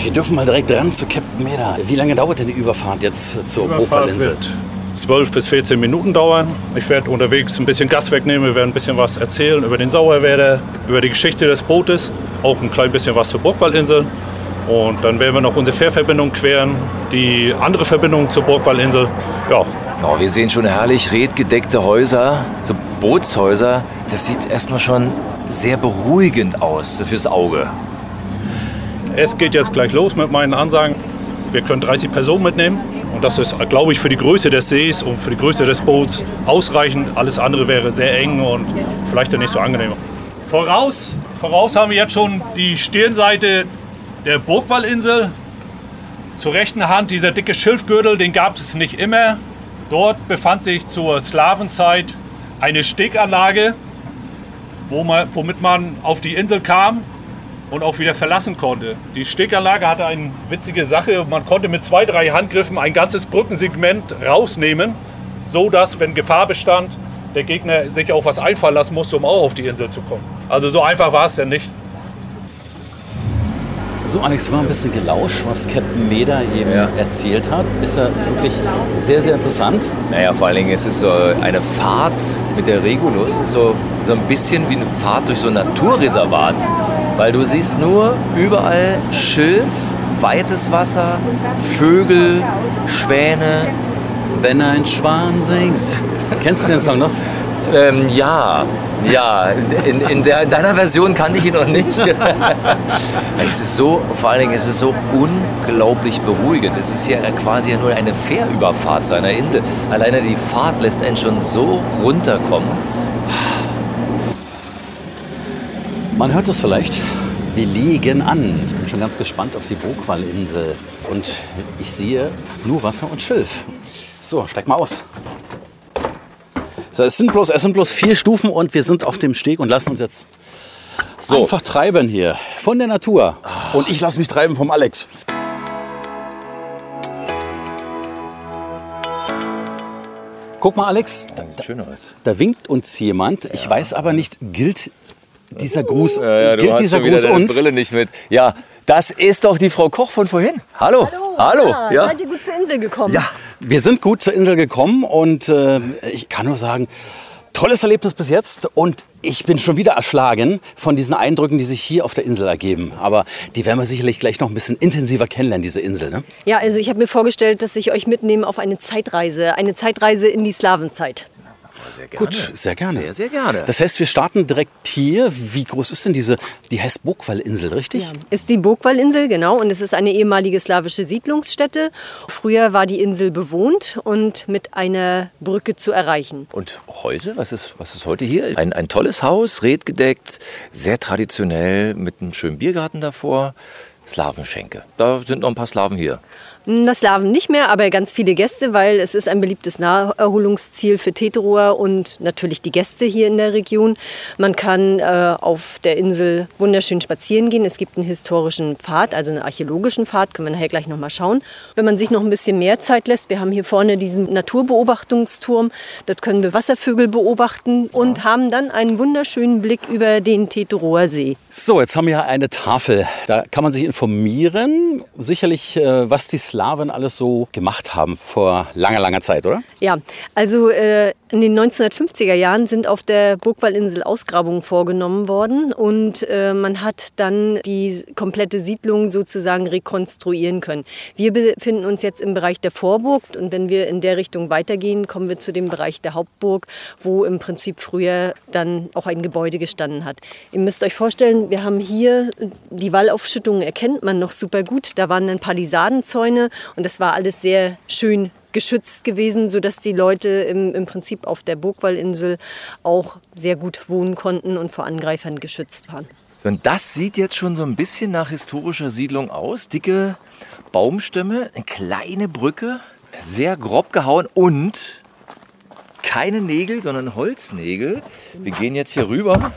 wir dürfen mal direkt ran zu Captain Meder. Wie lange dauert denn die Überfahrt jetzt zur wird 12 bis 14 Minuten dauern. Ich werde unterwegs ein bisschen Gas wegnehmen, wir werden ein bisschen was erzählen über den Sauerwerder, über die Geschichte des Bootes, auch ein klein bisschen was zur Burgwallinsel. Und dann werden wir noch unsere Fährverbindung queren, die andere Verbindung zur Burgwallinsel. Ja, Oh, wir sehen schon herrlich redgedeckte Häuser, so Bootshäuser. Das sieht erstmal schon sehr beruhigend aus fürs Auge. es geht jetzt gleich los mit meinen Ansagen. Wir können 30 Personen mitnehmen. Und das ist, glaube ich, für die Größe des Sees und für die Größe des Boots ausreichend. Alles andere wäre sehr eng und vielleicht dann nicht so angenehm. Voraus, voraus haben wir jetzt schon die Stirnseite der Burgwallinsel. Zur rechten Hand dieser dicke Schilfgürtel, den gab es nicht immer. Dort befand sich zur Slawenzeit eine Steganlage, womit man auf die Insel kam und auch wieder verlassen konnte. Die Steganlage hatte eine witzige Sache. Man konnte mit zwei, drei Handgriffen ein ganzes Brückensegment rausnehmen, so dass, wenn Gefahr bestand, der Gegner sich auch was einfallen lassen musste, um auch auf die Insel zu kommen. Also so einfach war es denn nicht. So, Alex, war ein bisschen gelauscht, was Captain Meder eben erzählt hat. Ist ja wirklich sehr, sehr interessant. Naja, vor allen Dingen ist es so eine Fahrt mit der Regulus, so, so ein bisschen wie eine Fahrt durch so ein Naturreservat. Weil du siehst nur überall Schilf, weites Wasser, Vögel, Schwäne. Wenn ein Schwan singt. Kennst du den Song noch? Ähm, ja, ja, in, in, der, in deiner Version kannte ich ihn noch nicht. (laughs) es ist so, vor allen Dingen ist es so unglaublich beruhigend. Es ist ja quasi nur eine Fährüberfahrt zu einer Insel. Alleine die Fahrt lässt einen schon so runterkommen. Man hört es vielleicht. Wir legen an. Ich bin schon ganz gespannt auf die Burgwallinsel. Und ich sehe nur Wasser und Schilf. So, steig mal aus. So, es, sind bloß, es sind bloß vier Stufen und wir sind auf dem Steg und lassen uns jetzt So. einfach treiben hier. Von der Natur. Und ich lasse mich treiben vom Alex. Guck mal, Alex, aus. da winkt uns jemand. Ich weiß aber nicht, gilt dieser Gruß, Ja, ja, du gilt hast dieser Gruß deine uns? Brille nicht mit. Ja, das ist doch die Frau Koch von vorhin. Hallo. Hallo. Ja, Ja. Seid ihr gut zur Insel gekommen? Ja, wir sind gut zur Insel gekommen und äh, ich kann nur sagen, tolles Erlebnis bis jetzt und ich bin schon wieder erschlagen von diesen Eindrücken, die sich hier auf der Insel ergeben. Aber die werden wir sicherlich gleich noch ein bisschen intensiver kennenlernen, diese Insel. Ne? Ja, also ich habe mir vorgestellt, dass ich euch mitnehme auf eine Zeitreise, eine Zeitreise in die Slawenzeit. Sehr gerne. Gut, sehr gerne. Sehr, sehr gerne. Das heißt, wir starten direkt hier. Wie groß ist denn diese, die heißt Burgwallinsel, richtig? Ist die Burgwallinsel, genau, und es ist eine ehemalige slawische Siedlungsstätte. Früher war die Insel bewohnt und mit einer Brücke zu erreichen. Und heute, was ist, was ist heute hier? Ein, ein tolles Haus, redgedeckt, sehr traditionell, mit einem schönen Biergarten davor. Slawenschenke. Da sind noch ein paar Slawen hier. Das Slawen nicht mehr, aber ganz viele Gäste, weil es ist ein beliebtes Naherholungsziel für Teterower und natürlich die Gäste hier in der Region. Man kann äh, auf der Insel wunderschön spazieren gehen. Es gibt einen historischen Pfad, also einen archäologischen Pfad, können wir nachher gleich nochmal schauen. Wenn man sich noch ein bisschen mehr Zeit lässt, wir haben hier vorne diesen Naturbeobachtungsturm, dort können wir Wasservögel beobachten und haben dann einen wunderschönen Blick über den Teterower See. So, jetzt haben wir eine Tafel. Da kann man sich informieren, sicherlich, äh, was die Slawen alles so gemacht haben vor langer, langer Zeit, oder? Ja, also äh, in den 1950er Jahren sind auf der Burgwallinsel Ausgrabungen vorgenommen worden und äh, man hat dann die komplette Siedlung sozusagen rekonstruieren können. Wir befinden uns jetzt im Bereich der Vorburg und wenn wir in der Richtung weitergehen, kommen wir zu dem Bereich der Hauptburg, wo im Prinzip früher dann auch ein Gebäude gestanden hat. Ihr müsst euch vorstellen, wir haben hier die Wallaufschüttungen erkennt man noch super gut. Da waren dann Palisadenzäune und das war alles sehr schön geschützt gewesen, sodass die Leute im, im Prinzip auf der Burgwallinsel auch sehr gut wohnen konnten und vor Angreifern geschützt waren. Und das sieht jetzt schon so ein bisschen nach historischer Siedlung aus. Dicke Baumstämme, eine kleine Brücke, sehr grob gehauen und keine Nägel, sondern Holznägel. Wir gehen jetzt hier rüber.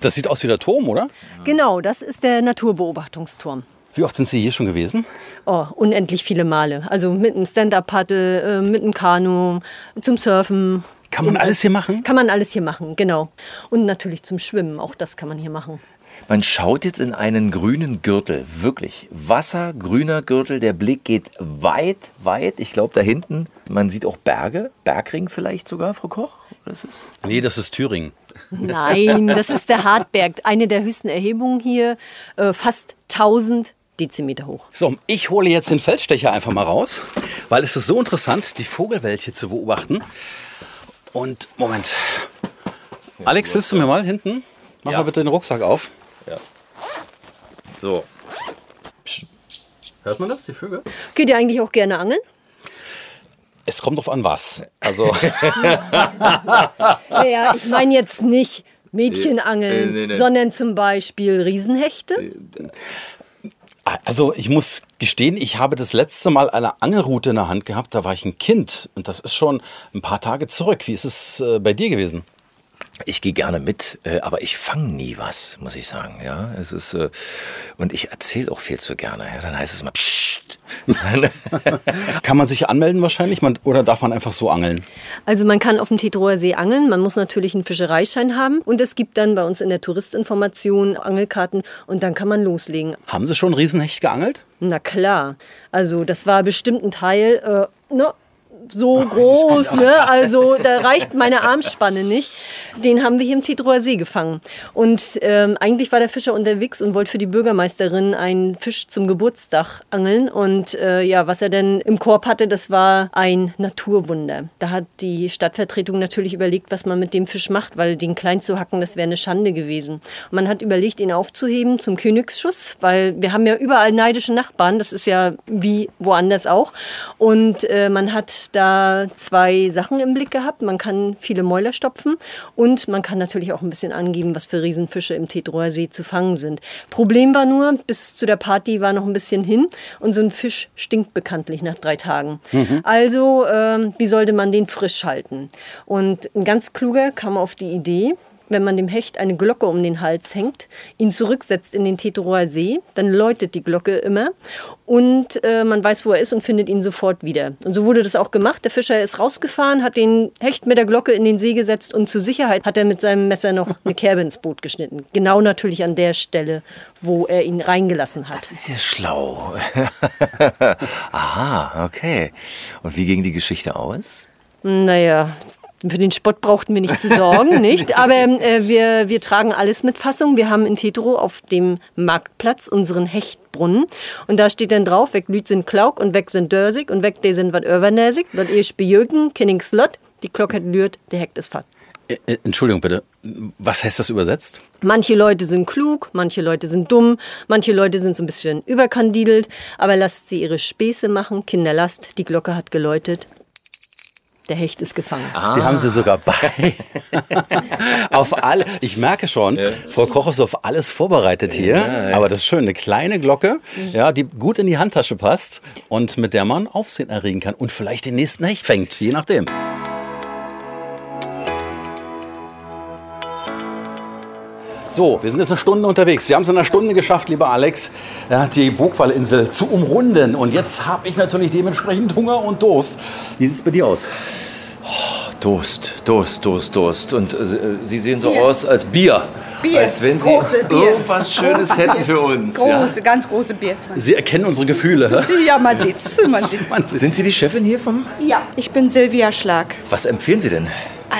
Das sieht aus wie der Turm, oder? Genau, das ist der Naturbeobachtungsturm. Wie oft sind Sie hier schon gewesen? Oh, unendlich viele Male. Also mit einem Stand-Up-Paddle, äh, mit einem Kanu, zum Surfen. Kann man alles hier machen? Kann man alles hier machen, genau. Und natürlich zum Schwimmen, auch das kann man hier machen. Man schaut jetzt in einen grünen Gürtel, wirklich wassergrüner Gürtel. Der Blick geht weit, weit. Ich glaube, da hinten, man sieht auch Berge, Bergring vielleicht sogar, Frau Koch. Das ist nee, das ist Thüringen. Nein, das ist der Hartberg, eine der höchsten Erhebungen hier, äh, fast 1000 Dezimeter hoch. So, ich hole jetzt den Feldstecher einfach mal raus, weil es ist so interessant, die Vogelwelt hier zu beobachten. Und Moment. Alex, hilfst du mir mal hinten? Mach Ja. mal bitte den Rucksack auf. So. Hört man das, die Vögel? Geht ihr eigentlich auch gerne angeln? Es kommt drauf an, was. Also, (laughs) Naja, ich meine jetzt nicht Mädchenangeln, Nee, nee, nee. sondern zum Beispiel Riesenhechte. Also ich muss gestehen, ich habe das letzte Mal eine Angelrute in der Hand gehabt, da war ich ein Kind. Und das ist schon ein paar Tage zurück. Wie ist es äh, bei dir gewesen? Ich gehe gerne mit, äh, aber ich fange nie was, muss ich sagen. Ja, es ist äh, und ich erzähle auch viel zu gerne. Ja, dann heißt es mal Psst. (laughs) Kann man sich anmelden wahrscheinlich man, oder darf man einfach so angeln? Also man kann auf dem Tetroer See angeln, man muss natürlich einen Fischereischein haben und es gibt dann bei uns in der Touristinformation Angelkarten und dann kann man loslegen. Haben Sie schon Riesenhecht geangelt? Na klar, also das war bestimmt ein Teil, äh, ne, so groß, ne? Also da reicht meine Armspanne nicht. Den haben wir hier im Tetroer See gefangen. Und ähm, eigentlich war der Fischer unterwegs und wollte für die Bürgermeisterin einen Fisch zum Geburtstag angeln. Und äh, ja, was er denn im Korb hatte, das war ein Naturwunder. Da hat die Stadtvertretung natürlich überlegt, was man mit dem Fisch macht, weil den klein zu hacken, das wäre eine Schande gewesen. Und man hat überlegt, ihn aufzuheben zum Königsschuss, weil wir haben ja überall neidische Nachbarn. Das ist ja wie woanders auch. Und äh, man hat da zwei Sachen im Blick gehabt. Man kann viele Mäuler stopfen und man kann natürlich auch ein bisschen angeben, was für Riesenfische im Tetroer See zu fangen sind. Problem war nur, bis zu der Party war noch ein bisschen hin und so ein Fisch stinkt bekanntlich nach drei Tagen. Also, ähm, wie sollte man den frisch halten? Und ein ganz kluger kam auf die Idee, wenn man dem Hecht eine Glocke um den Hals hängt, ihn zurücksetzt in den Teterower See, dann läutet die Glocke immer und äh, man weiß, wo er ist und findet ihn sofort wieder. Und so wurde das auch gemacht. Der Fischer ist rausgefahren, hat den Hecht mit der Glocke in den See gesetzt und zur Sicherheit hat er mit seinem Messer noch eine Kerbe ins Boot geschnitten. Genau natürlich an der Stelle, wo er ihn reingelassen hat. Das ist ja schlau. (laughs) Aha, okay. Und wie ging die Geschichte aus? Naja, für den Spott brauchten wir nicht zu sorgen, (laughs) nicht? Aber äh, wir, wir tragen alles mit Fassung. Wir haben in Tetero auf dem Marktplatz unseren Hechtbrunnen. Und da steht dann drauf, weg Lüt sind Klauk und weg sind Dörsig und weg de sind wat Övernäsig, wat ihr bejögen, kenning Slot, die Glock hat lürt, der Hecht ist äh, Entschuldigung bitte, was heißt das übersetzt? Manche Leute sind klug, manche Leute sind dumm, manche Leute sind so ein bisschen überkandidelt, aber lasst sie ihre Späße machen, Kinder lasst, die Glocke hat geläutet. Der Hecht ist gefangen. Die haben sie sogar bei. (laughs) auf alle, ich merke schon, Frau Koch ist auf alles vorbereitet hier. Aber das ist schön, eine kleine Glocke, ja, die gut in die Handtasche passt und mit der man Aufsehen erregen kann und vielleicht den nächsten Hecht fängt, je nachdem. So, wir sind jetzt eine Stunde unterwegs. Wir haben es in einer Stunde geschafft, lieber Alex, ja, die Burgwallinsel zu umrunden. Und jetzt habe ich natürlich dementsprechend Hunger und Durst. Wie sieht es bei dir aus? Durst, Durst, Durst, Durst. Und äh, Sie sehen so aus als Bier. Bier, Als wenn Sie große Bier. irgendwas Schönes hätten (laughs) für uns. Ja. Große, ganz große Bier. Sie erkennen unsere Gefühle. (laughs) Ja, man sieht's. Man (laughs) sieht. Sind Sie die Chefin hier vom... Ja, ich bin Silvia Schlag. Was empfehlen Sie denn?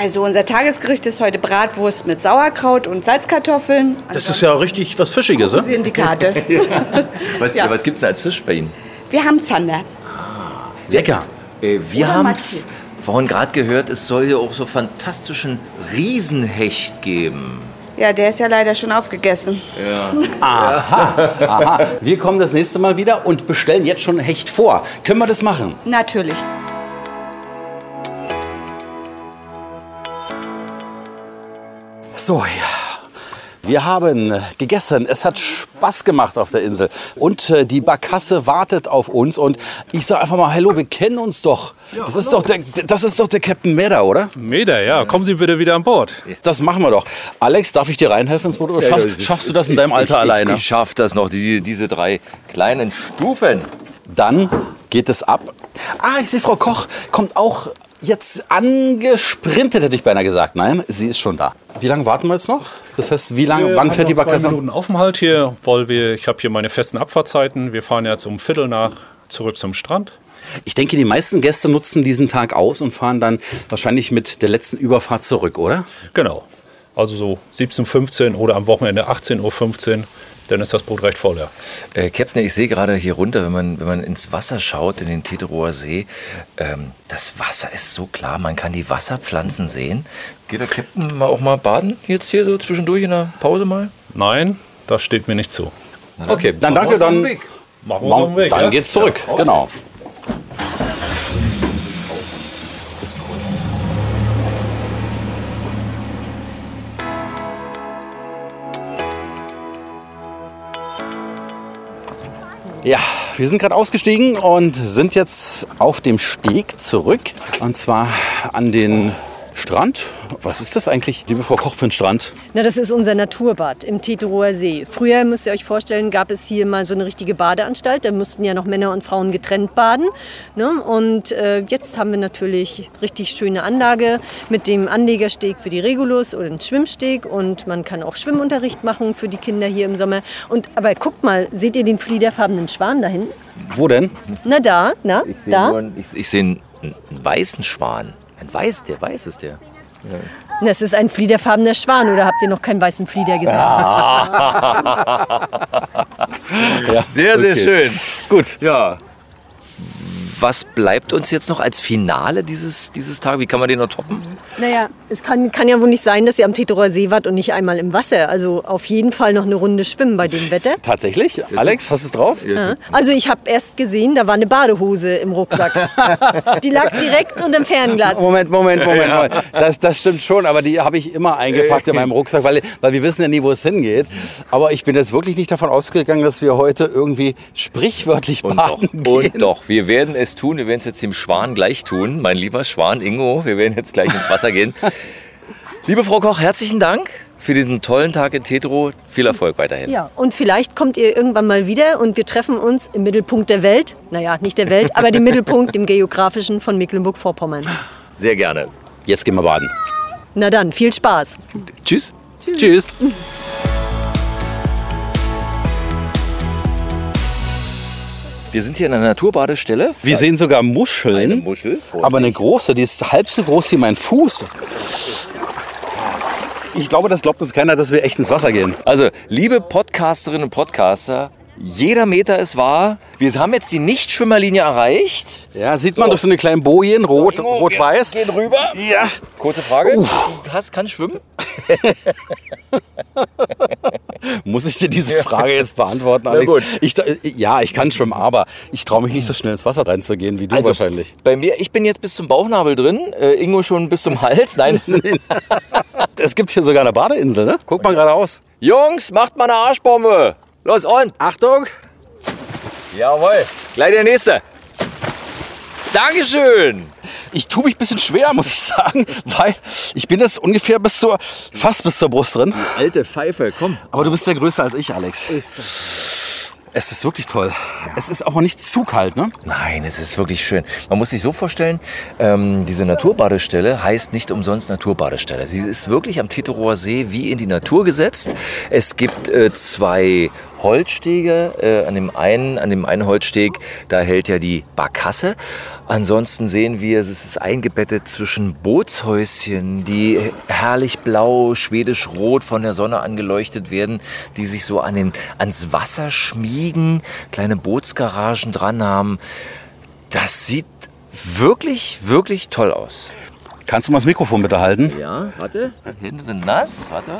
Also unser Tagesgericht ist heute Bratwurst mit Sauerkraut und Salzkartoffeln. Das ist ja richtig was Fischiges, ne? Sie in die Karte. (laughs) Was, Ja. was gibt's denn als Fisch bei Ihnen? Wir haben Zander. Lecker. Äh, wir haben vorhin gerade gehört, es soll hier auch so fantastischen Riesenhecht geben. Ja, der ist ja leider schon aufgegessen. Aha. Wir kommen das nächste Mal wieder und bestellen jetzt schon Hecht vor. Können wir das machen? Natürlich. So, ja. Wir haben gegessen. Es hat Spaß gemacht auf der Insel. Und äh, die Barkasse wartet auf uns. Und ich sage einfach mal, hallo, wir kennen uns doch. Das ist doch der, das ist doch der Captain Meda, oder? Meda, ja, kommen Sie bitte wieder an Bord. Das machen wir doch. Alex, darf ich dir reinhelfen ins Boot? Oder schaffst, schaffst du das in deinem Alter ich, alleine? Ich, ich schaff das noch, die, diese drei kleinen Stufen. Dann geht es ab. Ah, ich sehe, Frau Koch kommt auch jetzt angesprintet, hätte ich beinahe gesagt. Nein, sie ist schon da. Wie lange warten wir jetzt noch? Das heißt, wie lange, Wir wann fährt die noch zwei Barkasse? Minuten Aufenthalt hier, weil wir, ich habe hier meine festen Abfahrtzeiten. Wir fahren jetzt um Viertel nach zurück zum Strand. Ich denke, die meisten Gäste nutzen diesen Tag aus und fahren dann wahrscheinlich mit der letzten Überfahrt zurück, oder? Genau. Also so 17.15 Uhr oder am Wochenende 18.15 Uhr, dann ist das Boot recht voll, ja. Äh, Captain, ich sehe gerade hier runter, wenn man, wenn man ins Wasser schaut, in den Teterower See, ähm, das Wasser ist so klar, man kann die Wasserpflanzen sehen. Geht der Captain mal auch mal baden jetzt hier so zwischendurch in der Pause mal? Nein, das steht mir nicht zu. Okay, dann danke, Machen wir dann, einen Weg. Machen wir einen Weg, dann ja? geht's zurück. Ja, okay. Genau. Ja, wir sind gerade ausgestiegen und sind jetzt auf dem Steg zurück. Und zwar an den Strand. Was ist das eigentlich, liebe Frau Koch, für ein Strand? Na, das ist unser Naturbad im Teterower See. Früher, müsst ihr euch vorstellen, gab es hier mal so eine richtige Badeanstalt. Da mussten ja noch Männer und Frauen getrennt baden. Ne? Und äh, jetzt haben wir natürlich richtig schöne Anlage mit dem Anlegersteg für die Regulus oder den Schwimmsteg. Und man kann auch Schwimmunterricht machen für die Kinder hier im Sommer. Und, aber guckt mal, seht ihr den fliederfarbenen Schwan da hinten? Wo denn? Na da, na, Ich sehe da. nur einen, ich, ich sehe einen, einen weißen Schwan. Ein weiß, der weiß ist der. Das ist ein fliederfarbener Schwan. Oder habt ihr noch keinen weißen Flieder gesehen? (laughs) Ja, Sehr, sehr okay. schön. Gut. Ja. Was bleibt uns jetzt noch als Finale dieses, dieses Tages? Wie kann man den noch toppen? Naja, es kann, kann ja wohl nicht sein, dass ihr am Teterower See wart und nicht einmal im Wasser. Also auf jeden Fall noch eine Runde schwimmen bei dem Wetter. (laughs) Tatsächlich? Alex, hast du es drauf? Ja. Also ich habe erst gesehen, da war eine Badehose im Rucksack. (laughs) Die lag direkt unterm Fernglas. Moment, Moment, Moment. Moment. Das, das stimmt schon, aber die habe ich immer eingepackt in meinem Rucksack, weil, weil wir wissen ja nie, wo es hingeht. Aber ich bin jetzt wirklich nicht davon ausgegangen, dass wir heute irgendwie sprichwörtlich Und doch, baden gehen. und doch, wir werden es tun. Wir werden es jetzt dem Schwan gleich tun. Mein lieber Schwan, Ingo, wir werden jetzt gleich ins Wasser gehen. (laughs) Liebe Frau Koch, herzlichen Dank für diesen tollen Tag in Tetro. Viel Erfolg weiterhin. Ja, und vielleicht kommt ihr irgendwann mal wieder und wir treffen uns im Mittelpunkt der Welt. Naja, nicht der Welt, aber dem Mittelpunkt, dem geografischen von Mecklenburg-Vorpommern. Sehr gerne. Jetzt gehen wir baden. Na dann, viel Spaß. Tschüss. Tschüss. Wir sind hier in einer Naturbadestelle. Wir sehen sogar Muscheln. Eine Muschel, aber eine große, die ist halb so groß wie mein Fuß. Ich glaube, das glaubt uns keiner, dass wir echt ins Wasser gehen. Also, liebe Podcasterinnen und Podcaster, jeder Meter ist wahr. Wir haben jetzt die Nichtschwimmerlinie erreicht. Ja, sieht man durch so eine kleinen Bojen, rot, rot-weiß. wir gehen rüber. Ja. Kurze Frage. Du hast, kannst schwimmen? (laughs) Muss ich dir diese Frage jetzt beantworten, Alex? Ich, ja, ich kann schwimmen, aber ich traue mich nicht so schnell ins Wasser reinzugehen wie du Also, wahrscheinlich. Bei mir, ich bin jetzt bis zum Bauchnabel drin, äh, Ingo schon bis zum Hals. Nein. (laughs) Es gibt hier sogar eine Badeinsel, ne? Guck mal geradeaus. Jungs, macht mal eine Arschbombe. Los, und. Achtung! Jawohl. Gleich der nächste. Dankeschön. Ich tue mich ein bisschen schwer, muss ich sagen, weil ich bin jetzt ungefähr bis zur, fast bis zur Brust drin. Alte Pfeife, komm. Aber du bist ja größer als ich, Alex. Es ist wirklich toll. Es ist aber nicht zu kalt, ne? Nein, es ist wirklich schön. Man muss sich so vorstellen, ähm, diese Naturbadestelle heißt nicht umsonst Naturbadestelle. Sie ist wirklich am Teterower See wie in die Natur gesetzt. Es gibt äh, zwei Holzstege. Äh, an, dem einen, an dem einen Holzsteg, da hält ja die Barkasse. Ansonsten sehen wir, es ist eingebettet zwischen Bootshäuschen, die herrlich blau, schwedisch rot von der Sonne angeleuchtet werden, die sich so an den, ans Wasser schmiegen, kleine Bootsgaragen dran haben. Das sieht wirklich, wirklich toll aus. Kannst du mal das Mikrofon bitte halten? Ja, warte. Die Hände sind nass. Warte.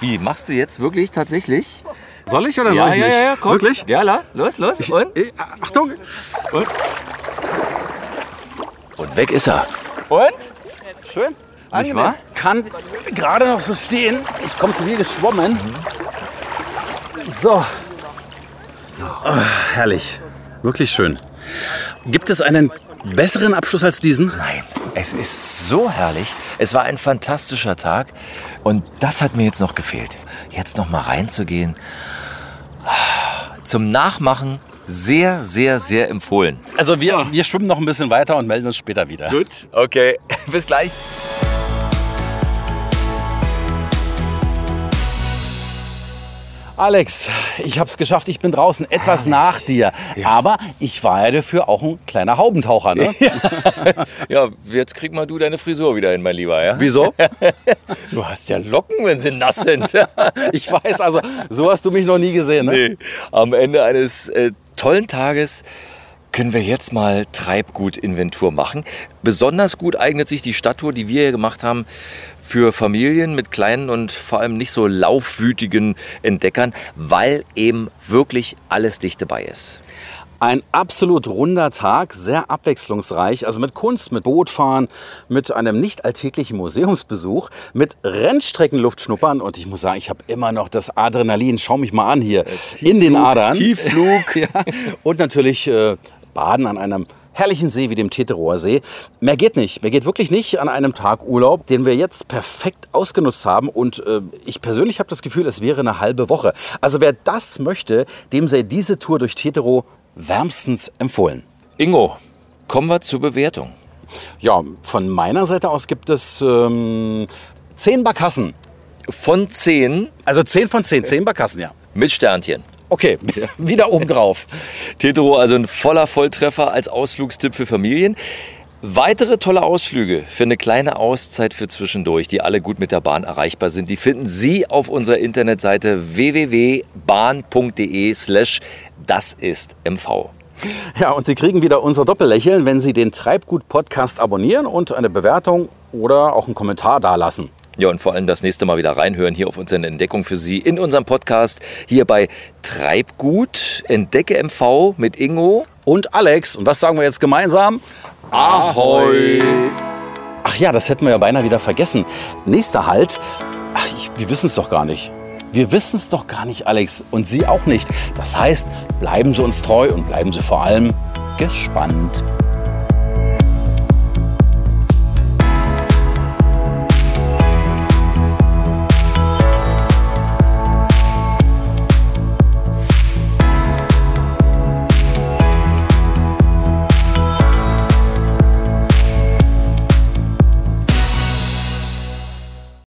Wie, machst du jetzt wirklich tatsächlich? Soll ich oder Ja, soll ich ja, nicht? ja, ja, komm. Wirklich? Ja, la, los, los. Und? Eh, Achtung! Und weg ist er. Und? Schön. Wahr? Kann gerade noch so stehen. Ich komme zu dir geschwommen. So. So. Ah, herrlich. Wirklich schön. Gibt es einen besseren Abschluss als diesen? Nein, es ist so herrlich. Es war ein fantastischer Tag. Und das hat mir jetzt noch gefehlt. Jetzt noch mal reinzugehen. Zum Nachmachen sehr, sehr, sehr empfohlen. Also wir, wir schwimmen noch ein bisschen weiter und melden uns später wieder. Gut, okay. (laughs) Bis gleich. Alex, ich habe es geschafft. Ich bin draußen etwas nach dir. Aber ich war ja dafür auch ein kleiner Haubentaucher. Ne? (laughs) Ja, jetzt krieg mal du deine Frisur wieder hin, mein Lieber. Ja? Wieso? (laughs) Du hast ja Locken, wenn sie nass sind. (laughs) Ich weiß, also so hast du mich noch nie gesehen. Ne? Nee. Am Ende eines äh, tollen Tages können wir jetzt mal Treibgut-Inventur machen. Besonders gut eignet sich die Stadttour, die wir hier gemacht haben, für Familien mit kleinen und vor allem nicht so laufwütigen Entdeckern, weil eben wirklich alles dicht dabei ist. Ein absolut runder Tag, sehr abwechslungsreich. Also mit Kunst, mit Bootfahren, mit einem nicht alltäglichen Museumsbesuch, mit Rennstreckenluft schnuppern. Und ich muss sagen, ich habe immer noch das Adrenalin. Schau mich mal an hier in den Adern. Tiefflug. (laughs) ja. Und natürlich äh, Baden an einem herrlichen See wie dem Teterower See. Mehr geht nicht. Mehr geht wirklich nicht an einem Tag Urlaub, den wir jetzt perfekt ausgenutzt haben. Und äh, ich persönlich habe das Gefühl, es wäre eine halbe Woche. Also wer das möchte, dem sei diese Tour durch Tetero wärmstens empfohlen. Ingo, kommen wir zur Bewertung. Ja, von meiner Seite aus gibt es ähm, zehn Barkassen. Von 10 Also zehn von zehn, zehn Barkassen, ja. mit Sternchen. Okay, (laughs) wieder oben drauf. Tetero also ein voller Volltreffer als Ausflugstipp für Familien. Weitere tolle Ausflüge für eine kleine Auszeit für zwischendurch, die alle gut mit der Bahn erreichbar sind, die finden Sie auf unserer Internetseite www.bahn.de slash das ist MV. Ja, und Sie kriegen wieder unser Doppellächeln, wenn Sie den Treibgut-Podcast abonnieren und eine Bewertung oder auch einen Kommentar dalassen. Ja, und vor allem das nächste Mal wieder reinhören hier auf unsere Entdeckung für Sie in unserem Podcast hier bei Treibgut, Entdecke MV mit Ingo. Und Alex, und was sagen wir jetzt gemeinsam? Ahoi! Ach ja, das hätten wir ja beinahe wieder vergessen. Nächster Halt. Ach, ich, wir wissen es doch gar nicht. Wir wissen es doch gar nicht, Alex. Und Sie auch nicht. Das heißt, bleiben Sie uns treu und bleiben Sie vor allem gespannt.